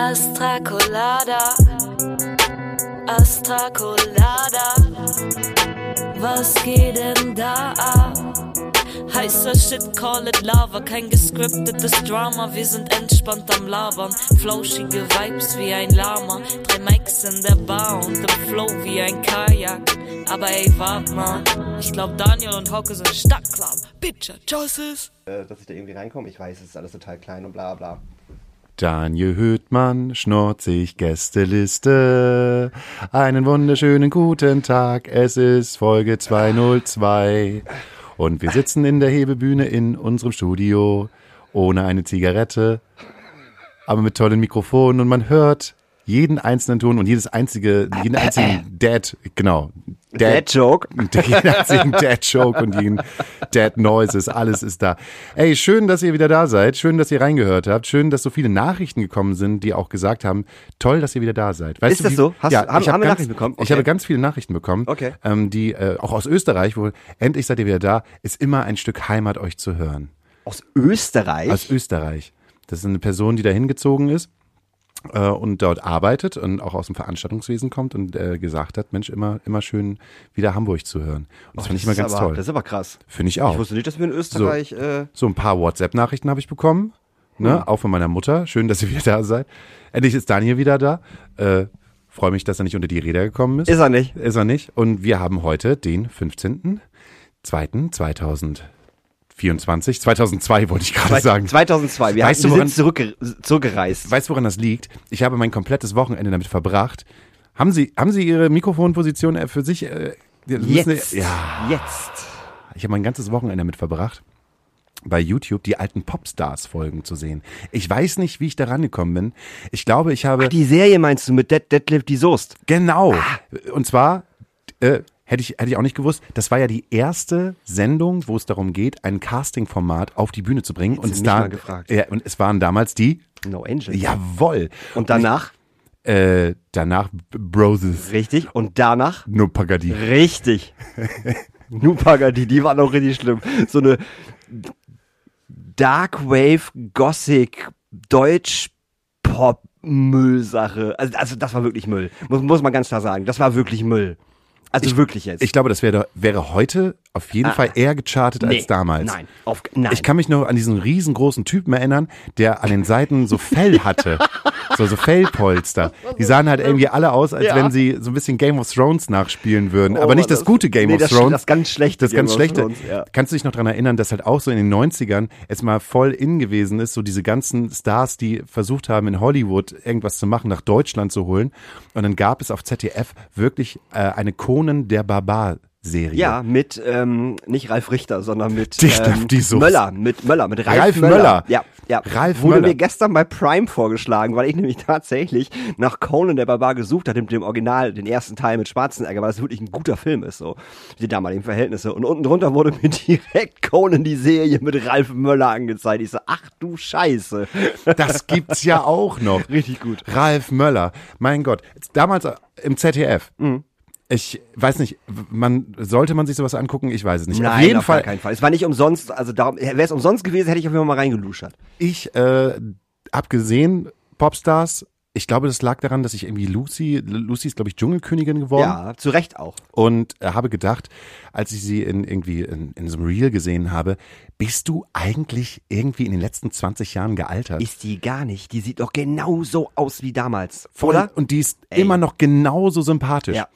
Astra Colada, Astra Colada. Was geht denn da ab? Heißer Shit, call it Lava, kein gescriptetes Drama, wir sind entspannt am Labern. Flauschige Vibes wie ein Lama, drei Mics in der Bar und im Flow wie ein Kajak. Aber ey, wart mal, ich glaub Daniel und Hauke sind Stadtclub. Bitcher, Choices. äh, dass ich da irgendwie reinkomme. Ich weiß, es ist alles total klein und bla bla. Daniel Hüttmann, schnorzig Gästeliste. Einen wunderschönen guten Tag. Es ist Folge 202. Und wir sitzen in der Hebebühne in unserem Studio. Ohne eine Zigarette. Aber mit tollen Mikrofonen. Und man hört jeden einzelnen Ton und jedes einzige, jeden einzigen Dad, genau. Dad Joke. jeden einzigen Dad Joke und jeden Dad Noises, alles ist da. Ey, schön, dass ihr wieder da seid. Schön, dass ihr reingehört habt. Schön, dass so viele Nachrichten gekommen sind, die auch gesagt haben, toll, dass ihr wieder da seid. Weißt Ist du, das wie- so? Hast ja, du- haben- ich hab haben wir ganz, Nachrichten bekommen? Ich Okay. habe ganz viele Nachrichten bekommen, Okay. ähm, die äh, auch aus Österreich, wo endlich seid ihr wieder da, ist immer ein Stück Heimat euch zu hören. Aus Österreich. Aus Österreich. Das ist eine Person, die da hingezogen ist und dort arbeitet und auch aus dem Veranstaltungswesen kommt und äh, gesagt hat, Mensch, immer, immer schön wieder Hamburg zu hören. Und das fand ich immer ganz aber, toll. Das ist aber krass. Finde ich auch. Ich wusste nicht, dass wir in Österreich. Äh, So ein paar WhatsApp-Nachrichten habe ich bekommen, ne? auch von meiner Mutter. Schön, dass ihr wieder da seid. Endlich ist Daniel wieder da. Äh, Freue mich, dass er nicht unter die Räder gekommen ist. ist er nicht. Ist er nicht. Und wir haben heute den 15.02.2024. 2002 wollte ich gerade sagen. 2002. Wir, Weißt haben, du, woran- sind zurückge zurückgereist. Weißt du, woran das liegt? Ich habe mein komplettes Wochenende damit verbracht. Haben Sie, haben Sie Ihre Mikrofonposition äh, für sich? Äh, Jetzt. Ja. Jetzt. Ich habe mein ganzes Wochenende damit verbracht, bei YouTube die alten Popstars-Folgen zu sehen. Ich weiß nicht, wie ich da rangekommen bin. Ich glaube, ich habe. Die Serie meinst du mit Dead, Deadlift die Soest? genau. Und zwar, äh, hätte ich, hätte ich auch nicht gewusst, das war ja die erste Sendung, wo es darum geht, ein Casting-Format auf die Bühne zu bringen. Und mich da, mal gefragt. Ja, und es waren damals die. No Angel. Jawoll. Und danach? Äh, danach Broses. Richtig. Und danach? No Pagadi. Richtig. Nupagadi, die waren auch richtig schlimm. So eine Dark Wave Gothic Deutsch Pop Müllsache. Also, also das war wirklich Müll. Muss, muss man ganz klar sagen. Das war wirklich Müll. Also wirklich jetzt. Ich glaube, das wäre, wäre heute auf jeden Fall eher gechartet Ah. Nee, als damals. Nein, auf, nein. Ich kann mich nur an diesen riesengroßen Typen erinnern, der an den Seiten so Fell hatte. so, so Fellpolster. Die sahen halt irgendwie alle aus, als Ja. wenn sie so ein bisschen Game of Thrones nachspielen würden. Oh, Aber nicht das, das- gute Game nee, of das- Thrones. das ganz schlechte Das Game ganz of schlechte. Thrones, ja. Kannst du dich noch dran erinnern, dass halt auch so in den 90ern es mal voll in gewesen ist, so diese ganzen Stars, die versucht haben, in Hollywood irgendwas zu machen, nach Deutschland zu holen. Und dann gab es auf ZDF wirklich äh, eine Conan der Barbar. Serie. ja, mit, ähm, nicht Ralf Richter, sondern mit ähm. Möller, mit Möller, mit Ralf, Ralf Möller. Möller. Ja, ja. Ralf Wurde Möller. mir gestern bei Prime vorgeschlagen, weil ich nämlich tatsächlich nach Conan der Barbar gesucht hatte, mit dem Original, den ersten Teil mit Schwarzenegger, weil das wirklich ein guter Film ist, so. Die damaligen Verhältnisse. Und unten drunter wurde mir direkt Conan die Serie mit Ralf Möller angezeigt. Ich so, ach du Scheiße. Das gibt's ja auch noch. Richtig gut. Ralf Möller. Mein Gott. Damals im ZDF. Mhm. Ich weiß nicht, man, sollte man sich sowas angucken? Ich weiß es nicht. Nein, auf jeden auf Fall, keinen Fall. Es war nicht umsonst, also darum, wäre es umsonst gewesen, hätte ich auf jeden Fall mal reingeluschert. ich, äh, abgesehen, Popstars, ich glaube, das lag daran, dass ich irgendwie Lucy, Lucy ist, glaube ich, Dschungelkönigin geworden. Ja, zu Recht auch. Und äh, habe gedacht, als ich sie in irgendwie in, in so einem Reel gesehen habe, bist du eigentlich irgendwie in den letzten 20 Jahren gealtert? Ist die gar nicht. Die sieht doch genauso aus wie damals. Voll. Oder? Und die ist Ey. immer noch genauso sympathisch. Ja.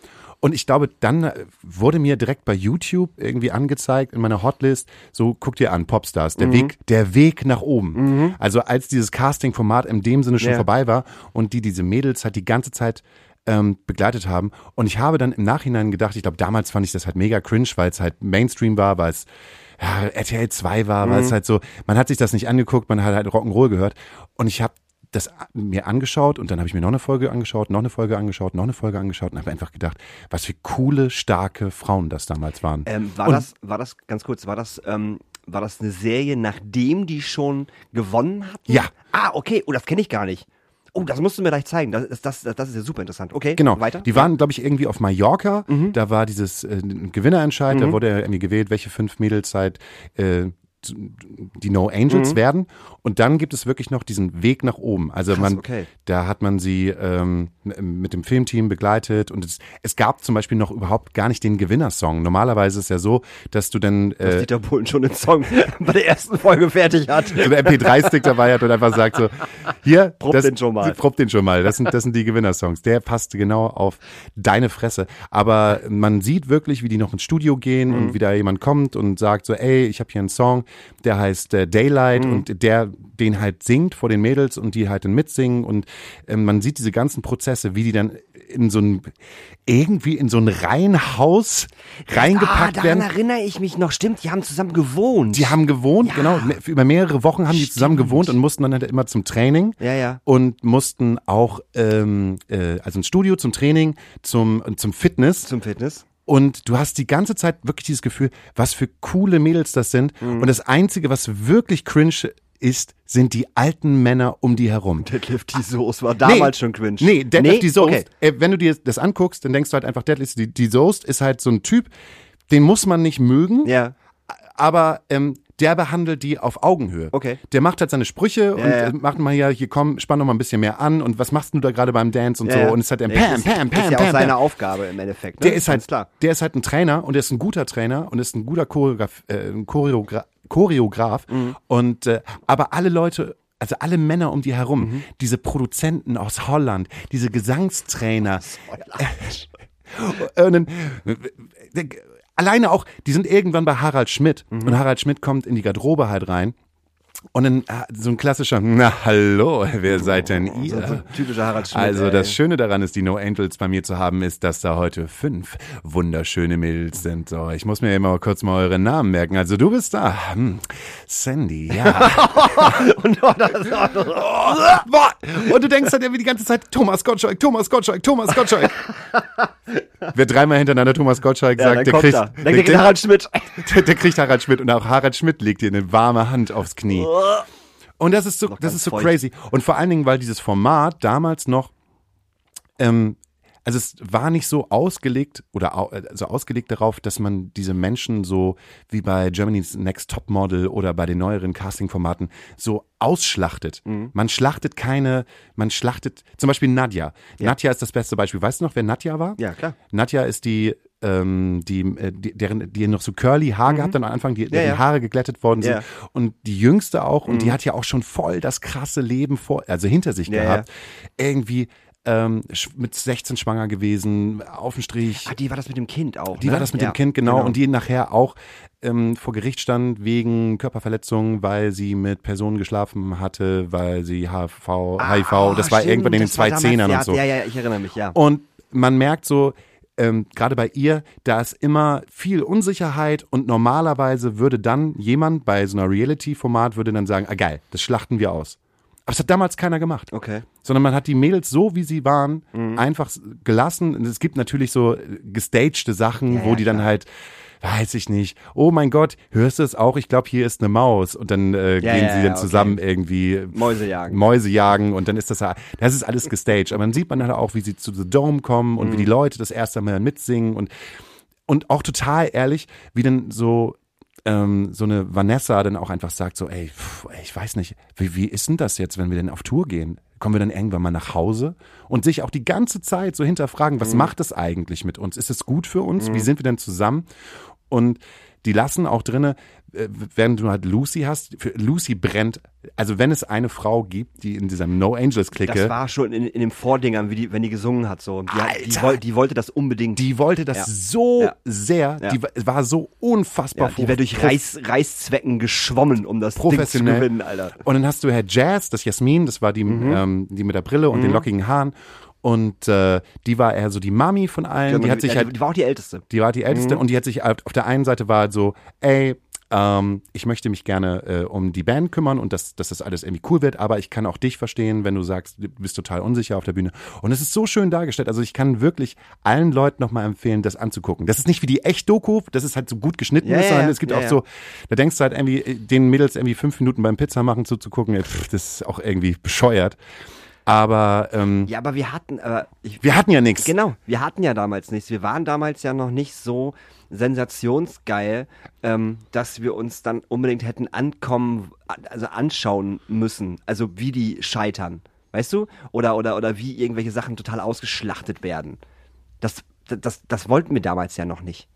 Und ich glaube, dann äh, wurde mir direkt bei YouTube irgendwie angezeigt in meiner Hotlist, so guck dir an, Popstars, Mhm. der Weg, der Weg nach oben. Also als dieses Casting-Format in dem Sinne schon Ja. vorbei war und die diese Mädels halt die ganze Zeit ähm, begleitet haben. Und ich habe dann im Nachhinein gedacht, ich glaube, damals fand ich das halt mega cringe, weil es halt Mainstream war, weil es ja, RTL 2 war, weil es halt so, man hat sich das nicht angeguckt, man hat halt Rock'n'Roll gehört. Und ich habe das mir angeschaut und dann habe ich mir noch eine Folge angeschaut, noch eine Folge angeschaut, noch eine Folge angeschaut und habe einfach gedacht, was für coole, starke Frauen das damals waren. Ähm, war Und- das, war das, ganz kurz, war das, ähm, war das eine Serie, nachdem die schon gewonnen hatten? Ja. Ah, okay. Oh, das kenne ich gar nicht. Oh, das musst du mir gleich zeigen. Das, ist- das, das, das ist ja super interessant. Okay, Genau, weiter. die waren, glaube ich, irgendwie auf Mallorca. Da war dieses äh, Gewinnerentscheid, da wurde irgendwie gewählt, welche fünf Mädels halt äh, die No Angels werden. Und dann gibt es wirklich noch diesen Weg nach oben. Also Krass, man, okay. da hat man sie ähm, mit dem Filmteam begleitet und es, es gab zum Beispiel noch überhaupt gar nicht den Gewinnersong. Normalerweise ist es ja so, dass du dann Dass äh, Dieter Bohlen schon den Song bei der ersten Folge fertig hat. so einen MP3-Stick dabei hat und einfach sagt so, hier, Prob das, den schon mal. Prob den schon mal. Das sind, das sind die Gewinnersongs. Der passt genau auf deine Fresse. Aber man sieht wirklich, wie die noch ins Studio gehen Mhm. und wie da jemand kommt und sagt so, ey, ich habe hier einen Song, der heißt äh, Daylight Mhm. und der den halt singt vor den Mädels und die halt dann mitsingen und ähm, man sieht diese ganzen Prozesse, wie die dann in so ein irgendwie in so ein Reihenhaus ah, reingepackt daran werden. erinnere ich mich noch. Stimmt, die haben zusammen gewohnt. Die haben gewohnt, genau. me- Über mehrere Wochen haben die zusammen gewohnt und mussten dann halt immer zum Training. Ja, ja. Und mussten auch, ähm, äh, also ins Studio zum Training, zum, zum Fitness. Zum Fitness. Und du hast die ganze Zeit wirklich dieses Gefühl, was für coole Mädels das sind. Mhm. Und das Einzige, was wirklich cringe ist, sind die alten Männer um die herum. Deadlift die Soße war damals schon cringe. Nee, Deadlift die Soest, Okay. wenn du dir das anguckst, dann denkst du halt einfach, Deadlift die, die Soest ist halt so ein Typ, den muss man nicht mögen, Ja. aber ähm, der behandelt die auf Augenhöhe. Okay. Der macht halt seine Sprüche und ja. äh, macht mal hier, hier komm, spann doch mal ein bisschen mehr an und was machst du da gerade beim Dance und Ja, so ja. und es ist halt ein Pam, ist, Pam, Pam, ist ja Pam, auch seine Pam. Aufgabe im Endeffekt. Ne? Der ist halt, klar. der ist halt ein Trainer und der ist ein guter Trainer und ist ein guter Choreograf, äh, ein Choreogra Choreograf Mhm. und äh, aber alle Leute also alle Männer um die herum, Mhm. diese Produzenten aus Holland, diese Gesangstrainer, und dann, äh, alleine auch, die sind irgendwann bei Harald Schmidt Mhm. und Harald Schmidt kommt in die Garderobe halt rein und dann äh, so ein klassischer, na hallo, wer seid denn So ihr? ein typischer Harald Schmidt. Also das Schöne daran ist, die No Angels bei mir zu haben, ist, dass da heute fünf wunderschöne Mädels sind. So, ich muss mir immer kurz mal eure Namen merken. Also du bist da. Hm. Sandy, ja. Und oh, du denkst halt irgendwie die ganze Zeit, Thomas Gottschalk, Thomas Gottschalk, Thomas Gottschalk. Wer dreimal hintereinander Thomas Gottschalk ja, sagt, der kriegt, er. Dann der, kriegt der, Harald Schmidt. der, der kriegt Harald Schmidt und auch Harald Schmidt legt dir eine warme Hand aufs Knie. Und das ist so, das ist so feucht. crazy. Und vor allen Dingen, weil dieses Format damals noch, ähm, also es war nicht so ausgelegt oder au, also ausgelegt darauf, dass man diese Menschen so wie bei Germany's Next Top Model oder bei den neueren Casting-Formaten so ausschlachtet. Mhm. Man schlachtet keine, man schlachtet, zum Beispiel Nadja. Nadja ist das beste Beispiel. Weißt du noch, wer Nadja war? Ja, klar. Nadja ist die, ähm, die, äh, die, deren, die noch so curly Haar gehabt hat am Anfang, die, deren Mhm. ja. Haare geglättet worden sind. Ja. Mhm. Und die jüngste auch, und die hat ja auch schon voll das krasse Leben vor, also hinter sich gehabt. Irgendwie ähm, mit 16 schwanger gewesen, auf dem Strich. Ah, die war das mit dem Kind auch. Die ne? war das mit dem Kind, genau, Und die nachher auch ähm, vor Gericht stand wegen Körperverletzung, weil sie mit Personen geschlafen hatte, weil sie HIV, HIV, Ah, das war stimmt, irgendwann in den das war damals- 2010ern ja, und so. Ja, ja, ich erinnere mich, ja. Und man merkt so, ähm, gerade bei ihr, da ist immer viel Unsicherheit und normalerweise würde dann jemand bei so einer Reality-Format würde dann sagen, ah geil, das schlachten wir aus. Aber es hat damals keiner gemacht. Okay. Sondern man hat die Mädels so, wie sie waren, Mhm. einfach gelassen. Und es gibt natürlich so äh, gestagte Sachen, Ja, wo ja, die dann klar. halt, weiß ich nicht, oh mein Gott, hörst du es auch? Ich glaube, hier ist eine Maus. Und dann äh, Ja, gehen ja, sie dann zusammen okay. irgendwie Mäuse jagen. Mäuse jagen und dann ist das ja- das ist alles gestaged. Aber dann sieht man halt auch, wie sie zu The Dome kommen und wie Mhm. die Leute das erste Mal mitsingen und und auch total ehrlich, wie dann so ähm, so eine Vanessa dann auch einfach sagt so, ey, pff, ey, ich weiß nicht, wie, wie ist denn das jetzt, wenn wir denn auf Tour gehen? Kommen wir dann irgendwann mal nach Hause? Und sich auch die ganze Zeit so hinterfragen, Mhm. was macht das eigentlich mit uns? Ist es gut für uns? Wie sind wir denn zusammen? Und die lassen auch drinne, äh, wenn du halt Lucy hast, für Lucy brennt, also wenn es eine Frau gibt, die in dieser No Angels Clique, Das war schon in, in den Vordingern, wie die, wenn die gesungen hat, so. Die, die, Alter! woll, die wollte das unbedingt. die wollte das Ja. so Ja. sehr, Ja. die wa- war so unfassbar ja, die wäre durch Reiß, Reißzwecken geschwommen, um das Ding zu professionell. gewinnen, Alter. Mhm. Und dann hast du Herr Jazz, das Jasmin, das war die, ähm, die mit der Brille und den lockigen Haaren. Und äh, die war eher so die Mami von allen. die hat sich ja, halt, die war auch die Älteste. die war die Mhm. älteste und die hat sich halt auf der einen Seite war halt so, ey, ähm, ich möchte mich gerne äh, um die Band kümmern und dass, dass das alles irgendwie cool wird, aber ich kann auch dich verstehen, wenn du sagst, du bist total unsicher auf der Bühne. Und es ist so schön dargestellt. Also ich kann wirklich allen Leuten nochmal empfehlen, das anzugucken. Das ist nicht wie die Echt-Doku, das ist halt so gut geschnitten Ja, ist, sondern ja. es gibt Ja, auch so, da denkst du halt irgendwie, äh, den Mädels irgendwie fünf Minuten beim Pizza machen zuzugucken, pff, das ist auch irgendwie bescheuert. Aber ähm, Ja, aber wir hatten, aber ich, wir hatten ja nichts. Genau, wir hatten ja damals nichts. Wir waren damals ja noch nicht so sensationsgeil, ähm, dass wir uns dann unbedingt hätten ankommen, also anschauen müssen. Also wie die scheitern, weißt du? Oder, oder, oder wie irgendwelche Sachen total ausgeschlachtet werden. Das, das, das wollten wir damals ja noch nicht.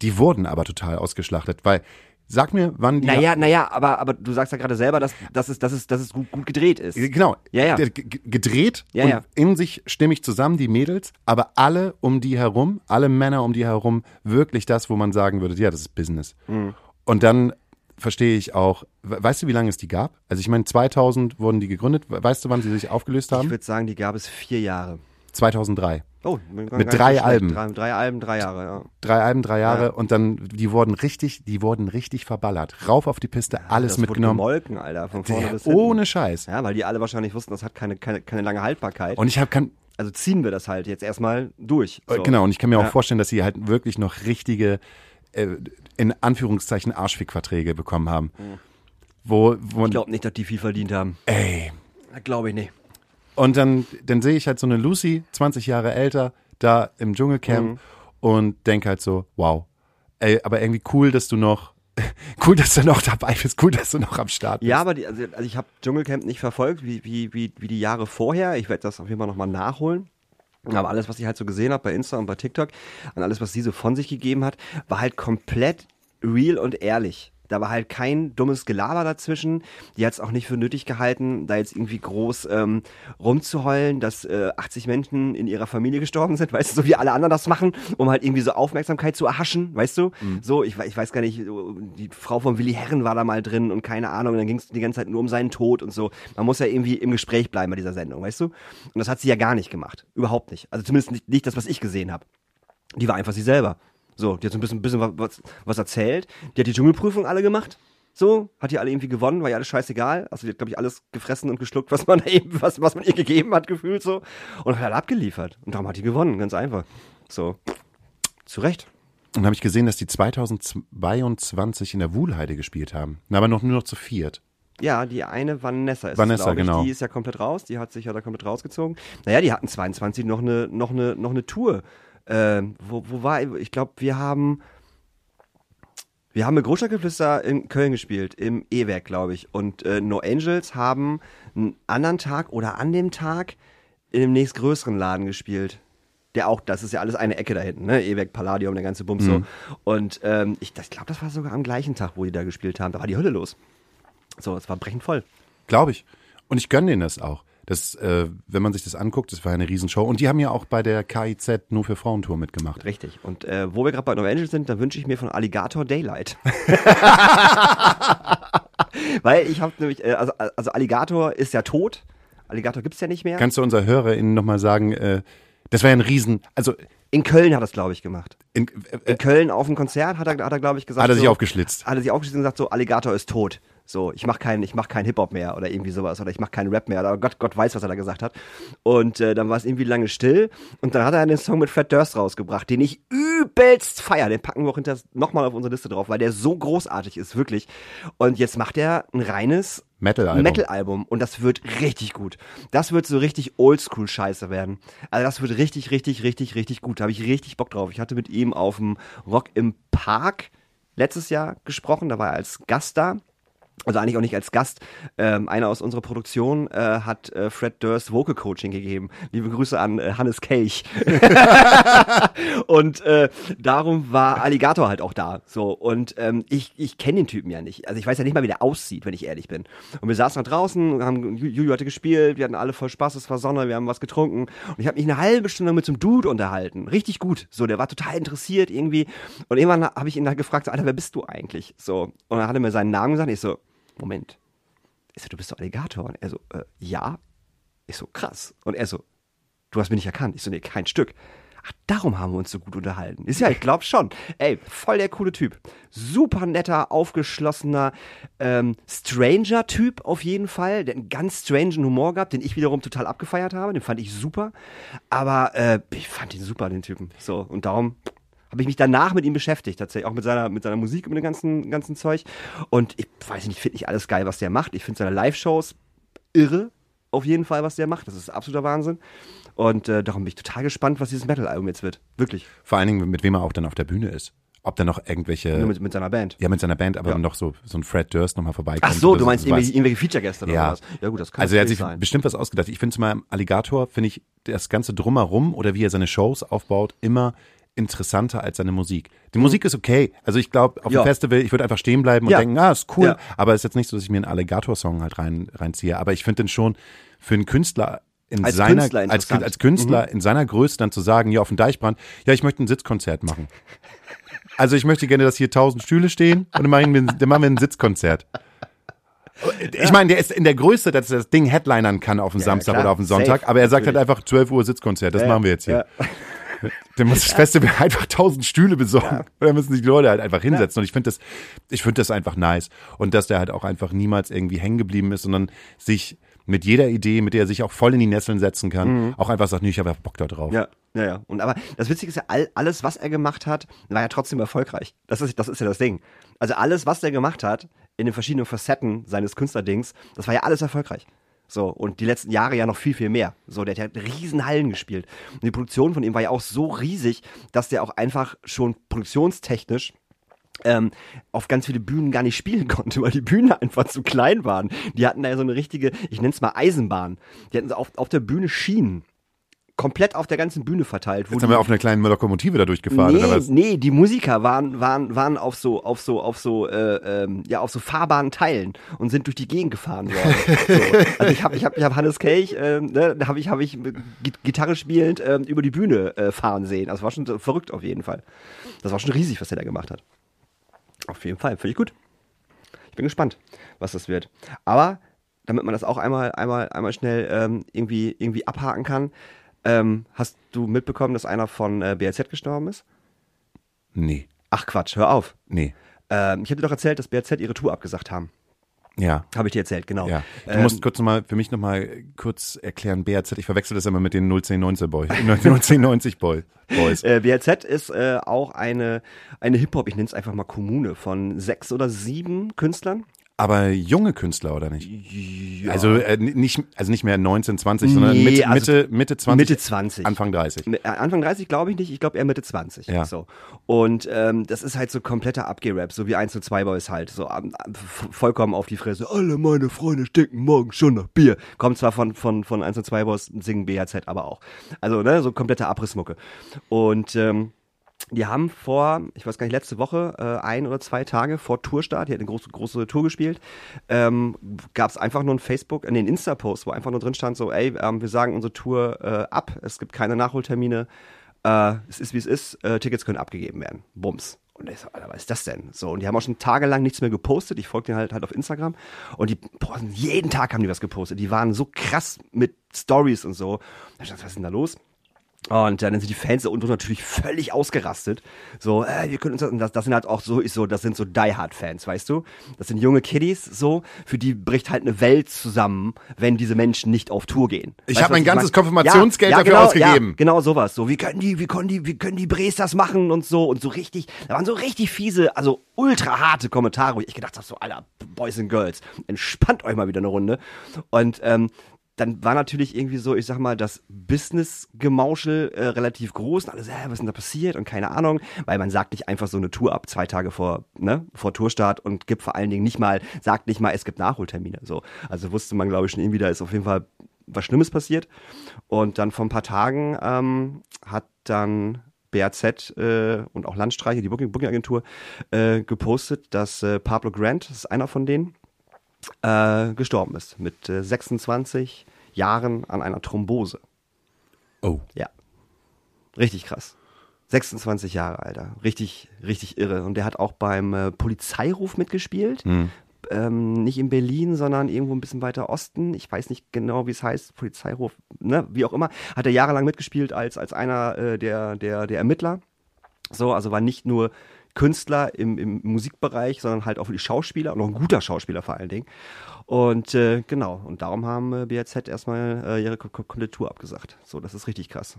Die wurden aber total ausgeschlachtet, weil sag mir, wann die Naja, naja, aber, aber du sagst ja gerade selber, dass, dass, es, dass, es, dass es gut, gut gedreht ist. Genau. Ja, ja. Gedreht Ja, und ja. in sich stimmig zusammen, die Mädels, aber alle um die herum, alle Männer um die herum, wirklich das, wo man sagen würde, ja, das ist Business. Mhm. Und dann verstehe ich auch, we- weißt du, wie lange es die gab? Also ich meine, 2000 wurden die gegründet. We- Weißt du, wann sie sich aufgelöst Ich haben? würde sagen, die gab es vier Jahre. 2003. Oh, Mit drei. Alben. Drei, drei Alben, drei Jahre, ja. Drei Alben, drei Jahre Ja. und dann, die wurden richtig, die wurden richtig verballert. Rauf auf die Piste, alles das mitgenommen. Gemolken, Alter, von vorne Der, bis hinten. ohne Scheiß. Ja, weil die alle wahrscheinlich wussten, das hat keine, keine, keine lange Haltbarkeit. Und ich habe kann, also ziehen wir das halt jetzt erstmal durch. So. Genau, und ich kann mir auch vorstellen, dass sie halt wirklich noch richtige, äh, in Anführungszeichen, Arschfick-Verträge bekommen haben. Wo, wo Ich glaube nicht, dass die viel verdient haben. ey. Glaube ich nicht. Und dann, dann sehe ich halt so eine Lucy, 20 Jahre älter, da im Dschungelcamp Mhm. und denke halt so, wow. Ey, aber irgendwie cool, dass du noch, cool, dass du noch dabei bist, cool, dass du noch am Start bist. Ja, aber die, also, also ich habe Dschungelcamp nicht verfolgt, wie, wie, wie, wie die Jahre vorher. Ich werde das auf jeden Fall nochmal nachholen. Aber alles, was ich halt so gesehen habe bei Insta und bei TikTok und alles, was sie so von sich gegeben hat, war halt komplett real und ehrlich. Da war halt kein dummes Gelaber dazwischen. Die hat es auch nicht für nötig gehalten, da jetzt irgendwie groß ähm, rumzuheulen, dass äh, 80 Menschen in ihrer Familie gestorben sind, weißt du, so wie alle anderen das machen, um halt irgendwie so Aufmerksamkeit zu erhaschen, weißt du? So, ich, ich weiß gar nicht, so, die Frau von Willi Herren war da mal drin und keine Ahnung, und dann ging es die ganze Zeit nur um seinen Tod und so. Man muss ja irgendwie im Gespräch bleiben bei dieser Sendung, weißt du? Und das hat sie ja gar nicht gemacht. Überhaupt nicht. Also zumindest nicht, nicht das, was ich gesehen habe. Die war einfach sie selber. So, die hat so ein bisschen, bisschen wa- was, was erzählt. Die hat die Dschungelprüfung alle gemacht. So, hat die alle irgendwie gewonnen, war ja alles scheißegal. Also die hat, glaube ich, alles gefressen und geschluckt, was man eben, was, was man ihr gegeben hat, gefühlt so. Und hat halt abgeliefert. Und darum hat die gewonnen, ganz einfach. So. Zu Recht. Und dann habe ich gesehen, dass die 2022 in der Wuhlheide gespielt haben. Aber noch nur noch zu viert. Ja, die eine Vanessa ist Vanessa, es, genau. Die ist ja komplett raus, die hat sich ja da komplett rausgezogen. Naja, die hatten 22 noch eine, noch eine, noch eine Tour. Ähm, wo, wo war, ich glaube, wir haben, wir haben mit Großstadtgeflüster in Köln gespielt, im E-Werk, glaube ich. Und äh, No Angels haben einen anderen Tag oder an dem Tag in dem nächstgrößeren Laden gespielt. Der auch, das ist ja alles eine Ecke da hinten, ne? E-Werk, Palladium, der ganze Bums so. Und ähm, ich, ich glaube, das war sogar am gleichen Tag, wo die da gespielt haben. Da war die Hölle los. So, es war brechend voll. Glaube ich. Und ich gönne denen das auch. Das, äh, wenn man sich das anguckt, das war eine Riesenshow. Und die haben ja auch bei der KIZ nur für Frauentour mitgemacht. Richtig. Und äh, wo wir gerade bei No Angels sind, da wünsche ich mir von Alligator Daylight. Weil ich habe nämlich, äh, also, also Alligator ist ja tot. Alligator gibt's ja nicht mehr. Kannst du unser HörerInnen nochmal sagen, äh, das war ja ein Riesen, also In Köln hat es, glaube ich, gemacht. in, äh, In Köln auf dem Konzert hat er, hat er glaube ich, gesagt. hat er sich so, aufgeschlitzt. Hat er sich aufgeschlitzt und gesagt, so, Alligator ist tot. So, ich mach keinen, mach keinen Hip-Hop mehr oder irgendwie sowas oder ich mach keinen Rap mehr oder Gott, Gott weiß, was er da gesagt hat. Und äh, dann war es irgendwie lange still und dann hat er den Song mit Fred Durst rausgebracht, den ich übelst feier. Den packen wir auch hinter nochmal auf unsere Liste drauf, weil der so großartig ist, wirklich. Und jetzt macht er ein reines Metal-Album. Metal-Album und das wird richtig gut. Das wird so richtig Oldschool-Scheiße werden. Also das wird richtig, richtig, richtig, richtig gut. Da habe ich richtig Bock drauf. Ich hatte mit ihm auf dem Rock im Park letztes Jahr gesprochen. Da war er als Gast da. Also eigentlich auch nicht als Gast. Ähm, einer aus unserer Produktion äh, hat äh, Fred Durst Vocal Coaching gegeben. Liebe Grüße an äh, Hannes Kelch. und äh, darum war Alligator halt auch da. So und ähm, ich, ich kenne den Typen ja nicht. Also ich weiß ja nicht mal, wie der aussieht, wenn ich ehrlich bin. Und wir saßen da draußen, haben Ju- Juju hatte gespielt, wir hatten alle voll Spaß, es war Sonne, wir haben was getrunken und ich habe mich eine halbe Stunde mit so einem Dude unterhalten. Richtig gut. So, der war total interessiert irgendwie. Und irgendwann habe ich ihn da gefragt, so, Alter, wer bist du eigentlich? So und dann hat er mir seinen Namen gesagt. Ich so, Moment. Ich so, du bist doch Alligator. Und er so, äh, ja. Ich so, krass. Und er so, du hast mich nicht erkannt. Ich so, nee, kein Stück. Ach, darum haben wir uns so gut unterhalten. Ist ja, ich glaube schon. Ey, voll der coole Typ. Super netter, aufgeschlossener, ähm, Stranger-Typ auf jeden Fall. Der einen ganz strangen Humor gehabt, den ich wiederum total abgefeiert habe. Den fand ich super. Aber äh, ich fand ihn super, den Typen. So, und darum habe ich mich danach mit ihm beschäftigt, tatsächlich, auch mit seiner, mit seiner Musik und mit dem ganzen, ganzen Zeug. Und ich weiß nicht, ich finde nicht alles geil, was der macht. Ich finde seine Live-Shows irre auf jeden Fall, was der macht. Das ist absoluter Wahnsinn. Und äh, darum bin ich total gespannt, was dieses Metal-Album jetzt wird. Wirklich. Vor allen Dingen, mit wem er auch dann auf der Bühne ist. Ob da noch irgendwelche. Nur mit, mit seiner Band. ja, mit seiner Band, aber Ja. noch so, so ein Fred Durst nochmal vorbeikommt. Ach so, oder du meinst irgendwelche, irgendwelche Feature-Gäste oder Ja. was? Ja gut, das kann Also er hat sich sein. bestimmt was ausgedacht. Ich finde es mal im Alligator, finde ich das ganze Drumherum oder wie er seine Shows aufbaut, immer interessanter als seine Musik. Die Musik ist okay. Also ich glaube, auf Ja. dem Festival, ich würde einfach stehen bleiben und Ja. denken, ah, ist cool. Ja. Aber es ist jetzt nicht so, dass ich mir einen Alligator-Song halt rein, reinziehe. Aber ich finde den schon für einen Künstler in Als seiner, Künstler als. Mhm. als Künstler in seiner Größe dann zu sagen, ja, auf dem Deichbrand, ja, ich möchte ein Sitzkonzert machen. Also ich möchte gerne, dass hier tausend Stühle stehen und dann machen wir, ein- dann machen wir ein Sitzkonzert. Ich meine, der ist in der Größe, dass er das Ding headlinern kann auf dem Ja, Samstag klar. oder auf dem Sonntag, Safe, aber er sagt natürlich. halt einfach 12 Uhr Sitzkonzert, das Ja, machen wir jetzt hier. ja. Dann muss das Festival einfach tausend Stühle besorgen. Und dann müssen sich die Leute halt einfach hinsetzen. Und ich finde das, ich finde das einfach nice. Und dass der halt auch einfach niemals irgendwie hängen geblieben ist, sondern sich mit jeder Idee, mit der er sich auch voll in die Nesseln setzen kann, auch einfach sagt, nee, ich habe Bock da drauf. Mhm. Ja, ja, ja. Und aber das Witzige ist ja, all, alles, was er gemacht hat, war ja trotzdem erfolgreich. Das ist, das ist ja das Ding. Also alles, was er gemacht hat, in den verschiedenen Facetten seines Künstlerdings, das war ja alles erfolgreich. So, und die letzten Jahre ja noch viel, viel mehr. So, der hat riesen Hallen gespielt. Und die Produktion von ihm war ja auch so riesig, dass der auch einfach schon produktionstechnisch ähm, auf ganz viele Bühnen gar nicht spielen konnte, weil die Bühnen einfach zu klein waren. Die hatten da ja so eine richtige, ich nenne es mal Eisenbahn. Die hatten so auf, auf der Bühne Schienen. Komplett auf der ganzen Bühne verteilt. Jetzt haben wir auf einer kleinen Lokomotive da durchgefahren, nee, oder was? nee, die Musiker waren, waren, waren auf so, auf so, auf so, äh, ähm, ja, auf so fahrbaren Teilen und sind durch die Gegend gefahren worden. so. Also ich habe, ich habe, ich habe Hannes Kelch, ähm, ne, da habe ich, habe ich Gitarre spielend ähm, über die Bühne äh, fahren sehen. Das war schon verrückt auf jeden Fall. Das war schon riesig, was er da gemacht hat. Auf jeden Fall, völlig gut. Ich bin gespannt, was das wird. Aber damit man das auch einmal, einmal, einmal schnell ähm, irgendwie, irgendwie abhaken kann, ähm, hast du mitbekommen, dass einer von äh, BRZ gestorben ist? Nee, Ach Quatsch, hör auf. nee. Ähm, ich habe dir doch erzählt, dass BRZ ihre Tour abgesagt haben. Ja. Habe ich dir erzählt, genau. Ja, du Ähm, musst kurz nochmal, für mich nochmal kurz erklären, BRZ, ich verwechsel das immer mit den 01090 Boys, 01090 Boy, Boys. Äh, BRZ ist äh, auch eine, eine Hip-Hop, ich nenne es einfach mal Kommune, von sechs oder sieben Künstlern. Aber junge Künstler, oder nicht? Also, äh, nicht, also nicht mehr 19, 20, sondern Nee, Mitte, also Mitte, Mitte 20. Mitte 20. Anfang 30. Äh, Anfang 30 glaube ich nicht, ich glaube eher Mitte 20. Ja. So. Und ähm, das ist halt so kompletter Abgerap, so wie 1 zu 2 Boys halt. So ähm, f- vollkommen auf die Fresse. Alle meine Freunde stinken morgen schon nach Bier. Kommt zwar von, von, von 1 zu 2 Boys, singen BHZ aber auch. Also, ne, so kompletter Abrissmucke. Und ähm, die haben vor, ich weiß gar nicht, letzte Woche, äh, ein oder zwei Tage vor Tourstart, die hat eine große, große Tour gespielt, ähm, gab es einfach nur ein Facebook, äh, einen Insta-Post, wo einfach nur drin stand, so, ey, ähm, wir sagen unsere Tour äh, ab, es gibt keine Nachholtermine, äh, es ist wie es ist, äh, Tickets können abgegeben werden. Bums. Und ich so, Alter, was ist das denn? So, und die haben auch schon tagelang nichts mehr gepostet. Ich folge denen halt, halt auf Instagram. Und die, boah, jeden Tag haben die was gepostet. Die waren so krass mit Stories und so. Da ich dachte, was ist denn da los? Und dann sind die Fans da unten natürlich völlig ausgerastet. So, äh, wir können uns das, das, sind halt auch so, ich so, das sind so Die Hard Fans, weißt du? Das sind junge Kiddies, so, für die bricht halt eine Welt zusammen, wenn diese Menschen nicht auf Tour gehen. Ich Weißt hab du, was mein ganzes? Konfirmationsgeld dafür genau, ausgegeben. Ja, genau sowas. So, wie können die, wie können die, wie können die Bres das machen und so und so richtig. Da waren so richtig fiese, also ultra harte Kommentare, wo ich gedacht habe, so, Alter, Boys and Girls, entspannt euch mal wieder eine Runde. Und ähm, dann war natürlich irgendwie so, ich sag mal, das Business-Gemauschel äh, relativ groß. Und alles, äh, was ist denn da passiert? Und keine Ahnung, weil man sagt nicht einfach so eine Tour ab, zwei Tage vor, ne, vor Tourstart und gibt vor allen Dingen nicht mal, sagt nicht mal, es gibt Nachholtermine. So. Also wusste man, glaube ich, schon irgendwie, da ist auf jeden Fall was Schlimmes passiert. Und dann vor ein paar Tagen ähm, hat dann BAZ äh, und auch Landstreiche, die Booking- Booking-Agentur, äh, gepostet, dass äh, Pablo Grant, das ist einer von denen, äh, gestorben ist mit äh, 26 Jahren an einer Thrombose. Oh. Ja. Richtig krass. 26 Jahre, Alter. Richtig, richtig irre. Und der hat auch beim äh, Polizeiruf mitgespielt. Ähm, nicht in Berlin, sondern irgendwo ein bisschen weiter Osten. Ich weiß nicht genau, wie es heißt. Polizeiruf, ne? wie auch immer. Hat er jahrelang mitgespielt als, als einer äh, der, der, der Ermittler. So, also war nicht nur Künstler im, im Musikbereich, sondern halt auch wirklich Schauspieler und auch ein guter Schauspieler vor allen Dingen. Und äh, genau, und darum haben äh, BRZ erstmal äh, ihre Ko- Ko- komplette Tour abgesagt. So, das ist richtig krass.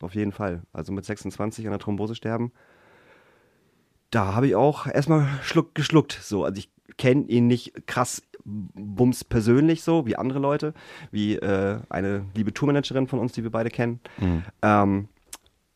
Auf jeden Fall. Also mit 26 an der Thrombose sterben. Da habe ich auch erstmal schluck, geschluckt. So, also ich kenne ihn nicht krass bums persönlich so, wie andere Leute, wie äh, eine liebe Tourmanagerin von uns, die wir beide kennen. Ähm,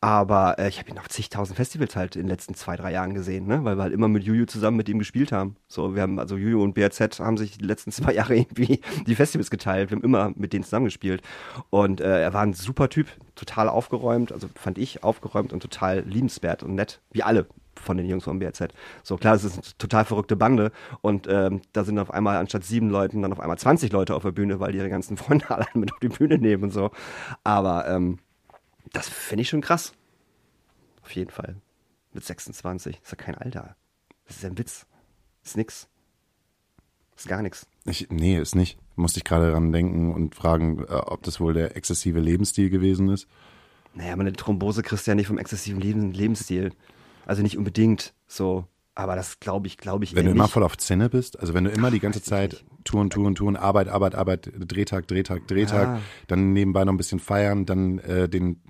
aber äh, ich habe ihn auf zigtausend Festivals halt in den letzten zwei, drei Jahren gesehen, ne? weil wir halt immer mit Juju zusammen mit ihm gespielt haben. So, wir haben, also Juju und BRZ haben sich die letzten zwei Jahre irgendwie die Festivals geteilt. Wir haben immer mit denen zusammen gespielt. Und äh, er war ein super Typ, total aufgeräumt, also fand ich aufgeräumt und total liebenswert und nett, wie alle von den Jungs vom BRZ. So klar, es ist eine total verrückte Bande und ähm, da sind auf einmal anstatt sieben Leuten dann auf einmal 20 Leute auf der Bühne, weil die ihre ganzen Freunde alle mit auf die Bühne nehmen und so. Aber ähm, das finde ich schon krass. Auf jeden Fall. Mit 26. ist ja kein Alter. Das ist ja ein Witz. Ist nix. Ist gar nichts. Ich, nee, ist nicht. Musste ich gerade dran denken und fragen, äh, ob das wohl der exzessive Lebensstil gewesen ist. Naja, aber eine Thrombose kriegst du ja nicht vom exzessiven Leben, Lebensstil. Also nicht unbedingt so. Aber das glaube ich, glaube ich Wenn du immer nicht. voll auf Zinne bist, also wenn du immer die ganze Zeit Touren, Touren, Touren, Arbeit, Arbeit, Arbeit, Drehtag, Drehtag, Drehtag, Ja. dann nebenbei noch ein bisschen feiern, dann äh, den,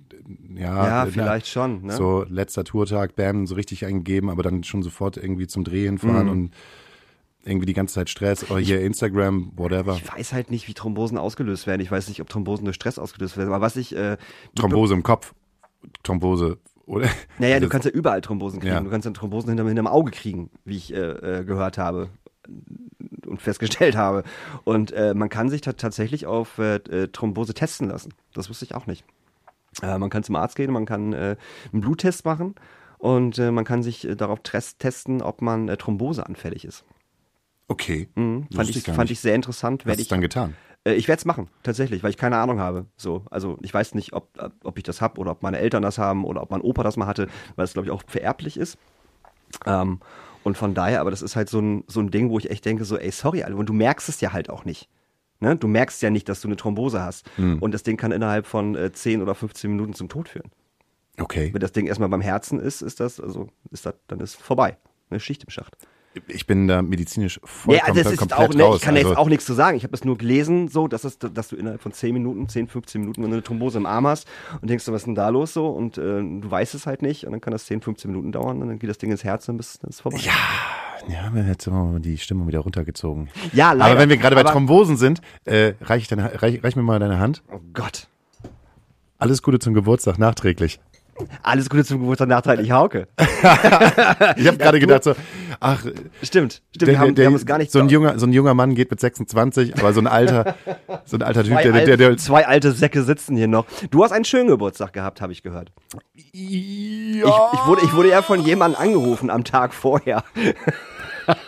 ja, Ja, äh, vielleicht schon. Ne? so letzter Tourtag, bam, so richtig eingeben, aber dann schon sofort irgendwie zum Drehen fahren Mhm. und irgendwie die ganze Zeit Stress, oder hier Instagram, whatever. Ich weiß halt nicht, wie Thrombosen ausgelöst werden. Ich weiß nicht, ob Thrombosen durch Stress ausgelöst werden. Aber was ich. Äh, Thrombose im Kopf, Thrombose, oder? Naja, du Also, kannst ja überall Thrombosen kriegen. Ja. Du kannst ja Thrombosen hinterm, hinterm Auge kriegen, wie ich äh, äh, gehört habe und festgestellt habe. Und äh, man kann sich ta tatsächlich auf äh, Thrombose testen lassen. Das wusste ich auch nicht. Äh, man kann zum Arzt gehen, man kann äh, einen Bluttest machen und äh, man kann sich äh, darauf testen, ob man äh, Thrombose anfällig ist. Okay, Mhm. Fand, ich, ich fand ich sehr interessant. was ist dann getan? ich werde es machen, tatsächlich, weil ich keine Ahnung habe. So, also ich weiß nicht, ob, ob ich das habe oder ob meine Eltern das haben oder ob mein Opa das mal hatte, weil es glaube ich auch vererblich ist. Ähm, und von daher, aber das ist halt so ein, so ein Ding, wo ich echt denke, so, ey, sorry, Alter, und du merkst es ja halt auch nicht. Ne? Du merkst ja nicht, dass du eine Thrombose hast. Und das Ding kann innerhalb von äh, 10 oder 15 Minuten zum Tod führen. Okay. Wenn das Ding erstmal beim Herzen ist, ist das, also ist das, dann ist vorbei. Eine Schicht im Schacht. Ich bin da medizinisch Ja, vollkommen das ist komplett auch, ne, raus. ich kann also, jetzt auch nichts zu sagen. Ich habe das nur gelesen, so, dass, es, dass du innerhalb von 10 Minuten, 10, 15 Minuten, wenn du eine Thrombose im Arm hast und denkst, du, was ist denn da los so? Und äh, du weißt es halt nicht und dann kann das 10, 15 Minuten dauern und dann geht das Ding ins Herz und dann ist es vorbei. ja, ja, wir haben jetzt mal die Stimmung wieder runtergezogen. Ja, leider. Aber wenn wir gerade bei Thrombosen sind, äh, reich, ich deine, reich, reich mir mal deine Hand. Oh Gott. Alles Gute zum Geburtstag nachträglich. Alles Gute zum Geburtstag nachträglich, Hauke. Ich habe gerade du- gedacht so, ach, Stimmt, stimmt, der, wir, haben, der, wir haben es gar nicht so ein junger, so ein junger Mann geht mit 26, aber so ein alter, so ein alter Typ, zwei, der, der, der, zwei alte Säcke sitzen hier noch. Du hast einen schönen Geburtstag gehabt, habe ich gehört. Ich, ich, wurde, ich wurde ja von jemandem angerufen am Tag vorher.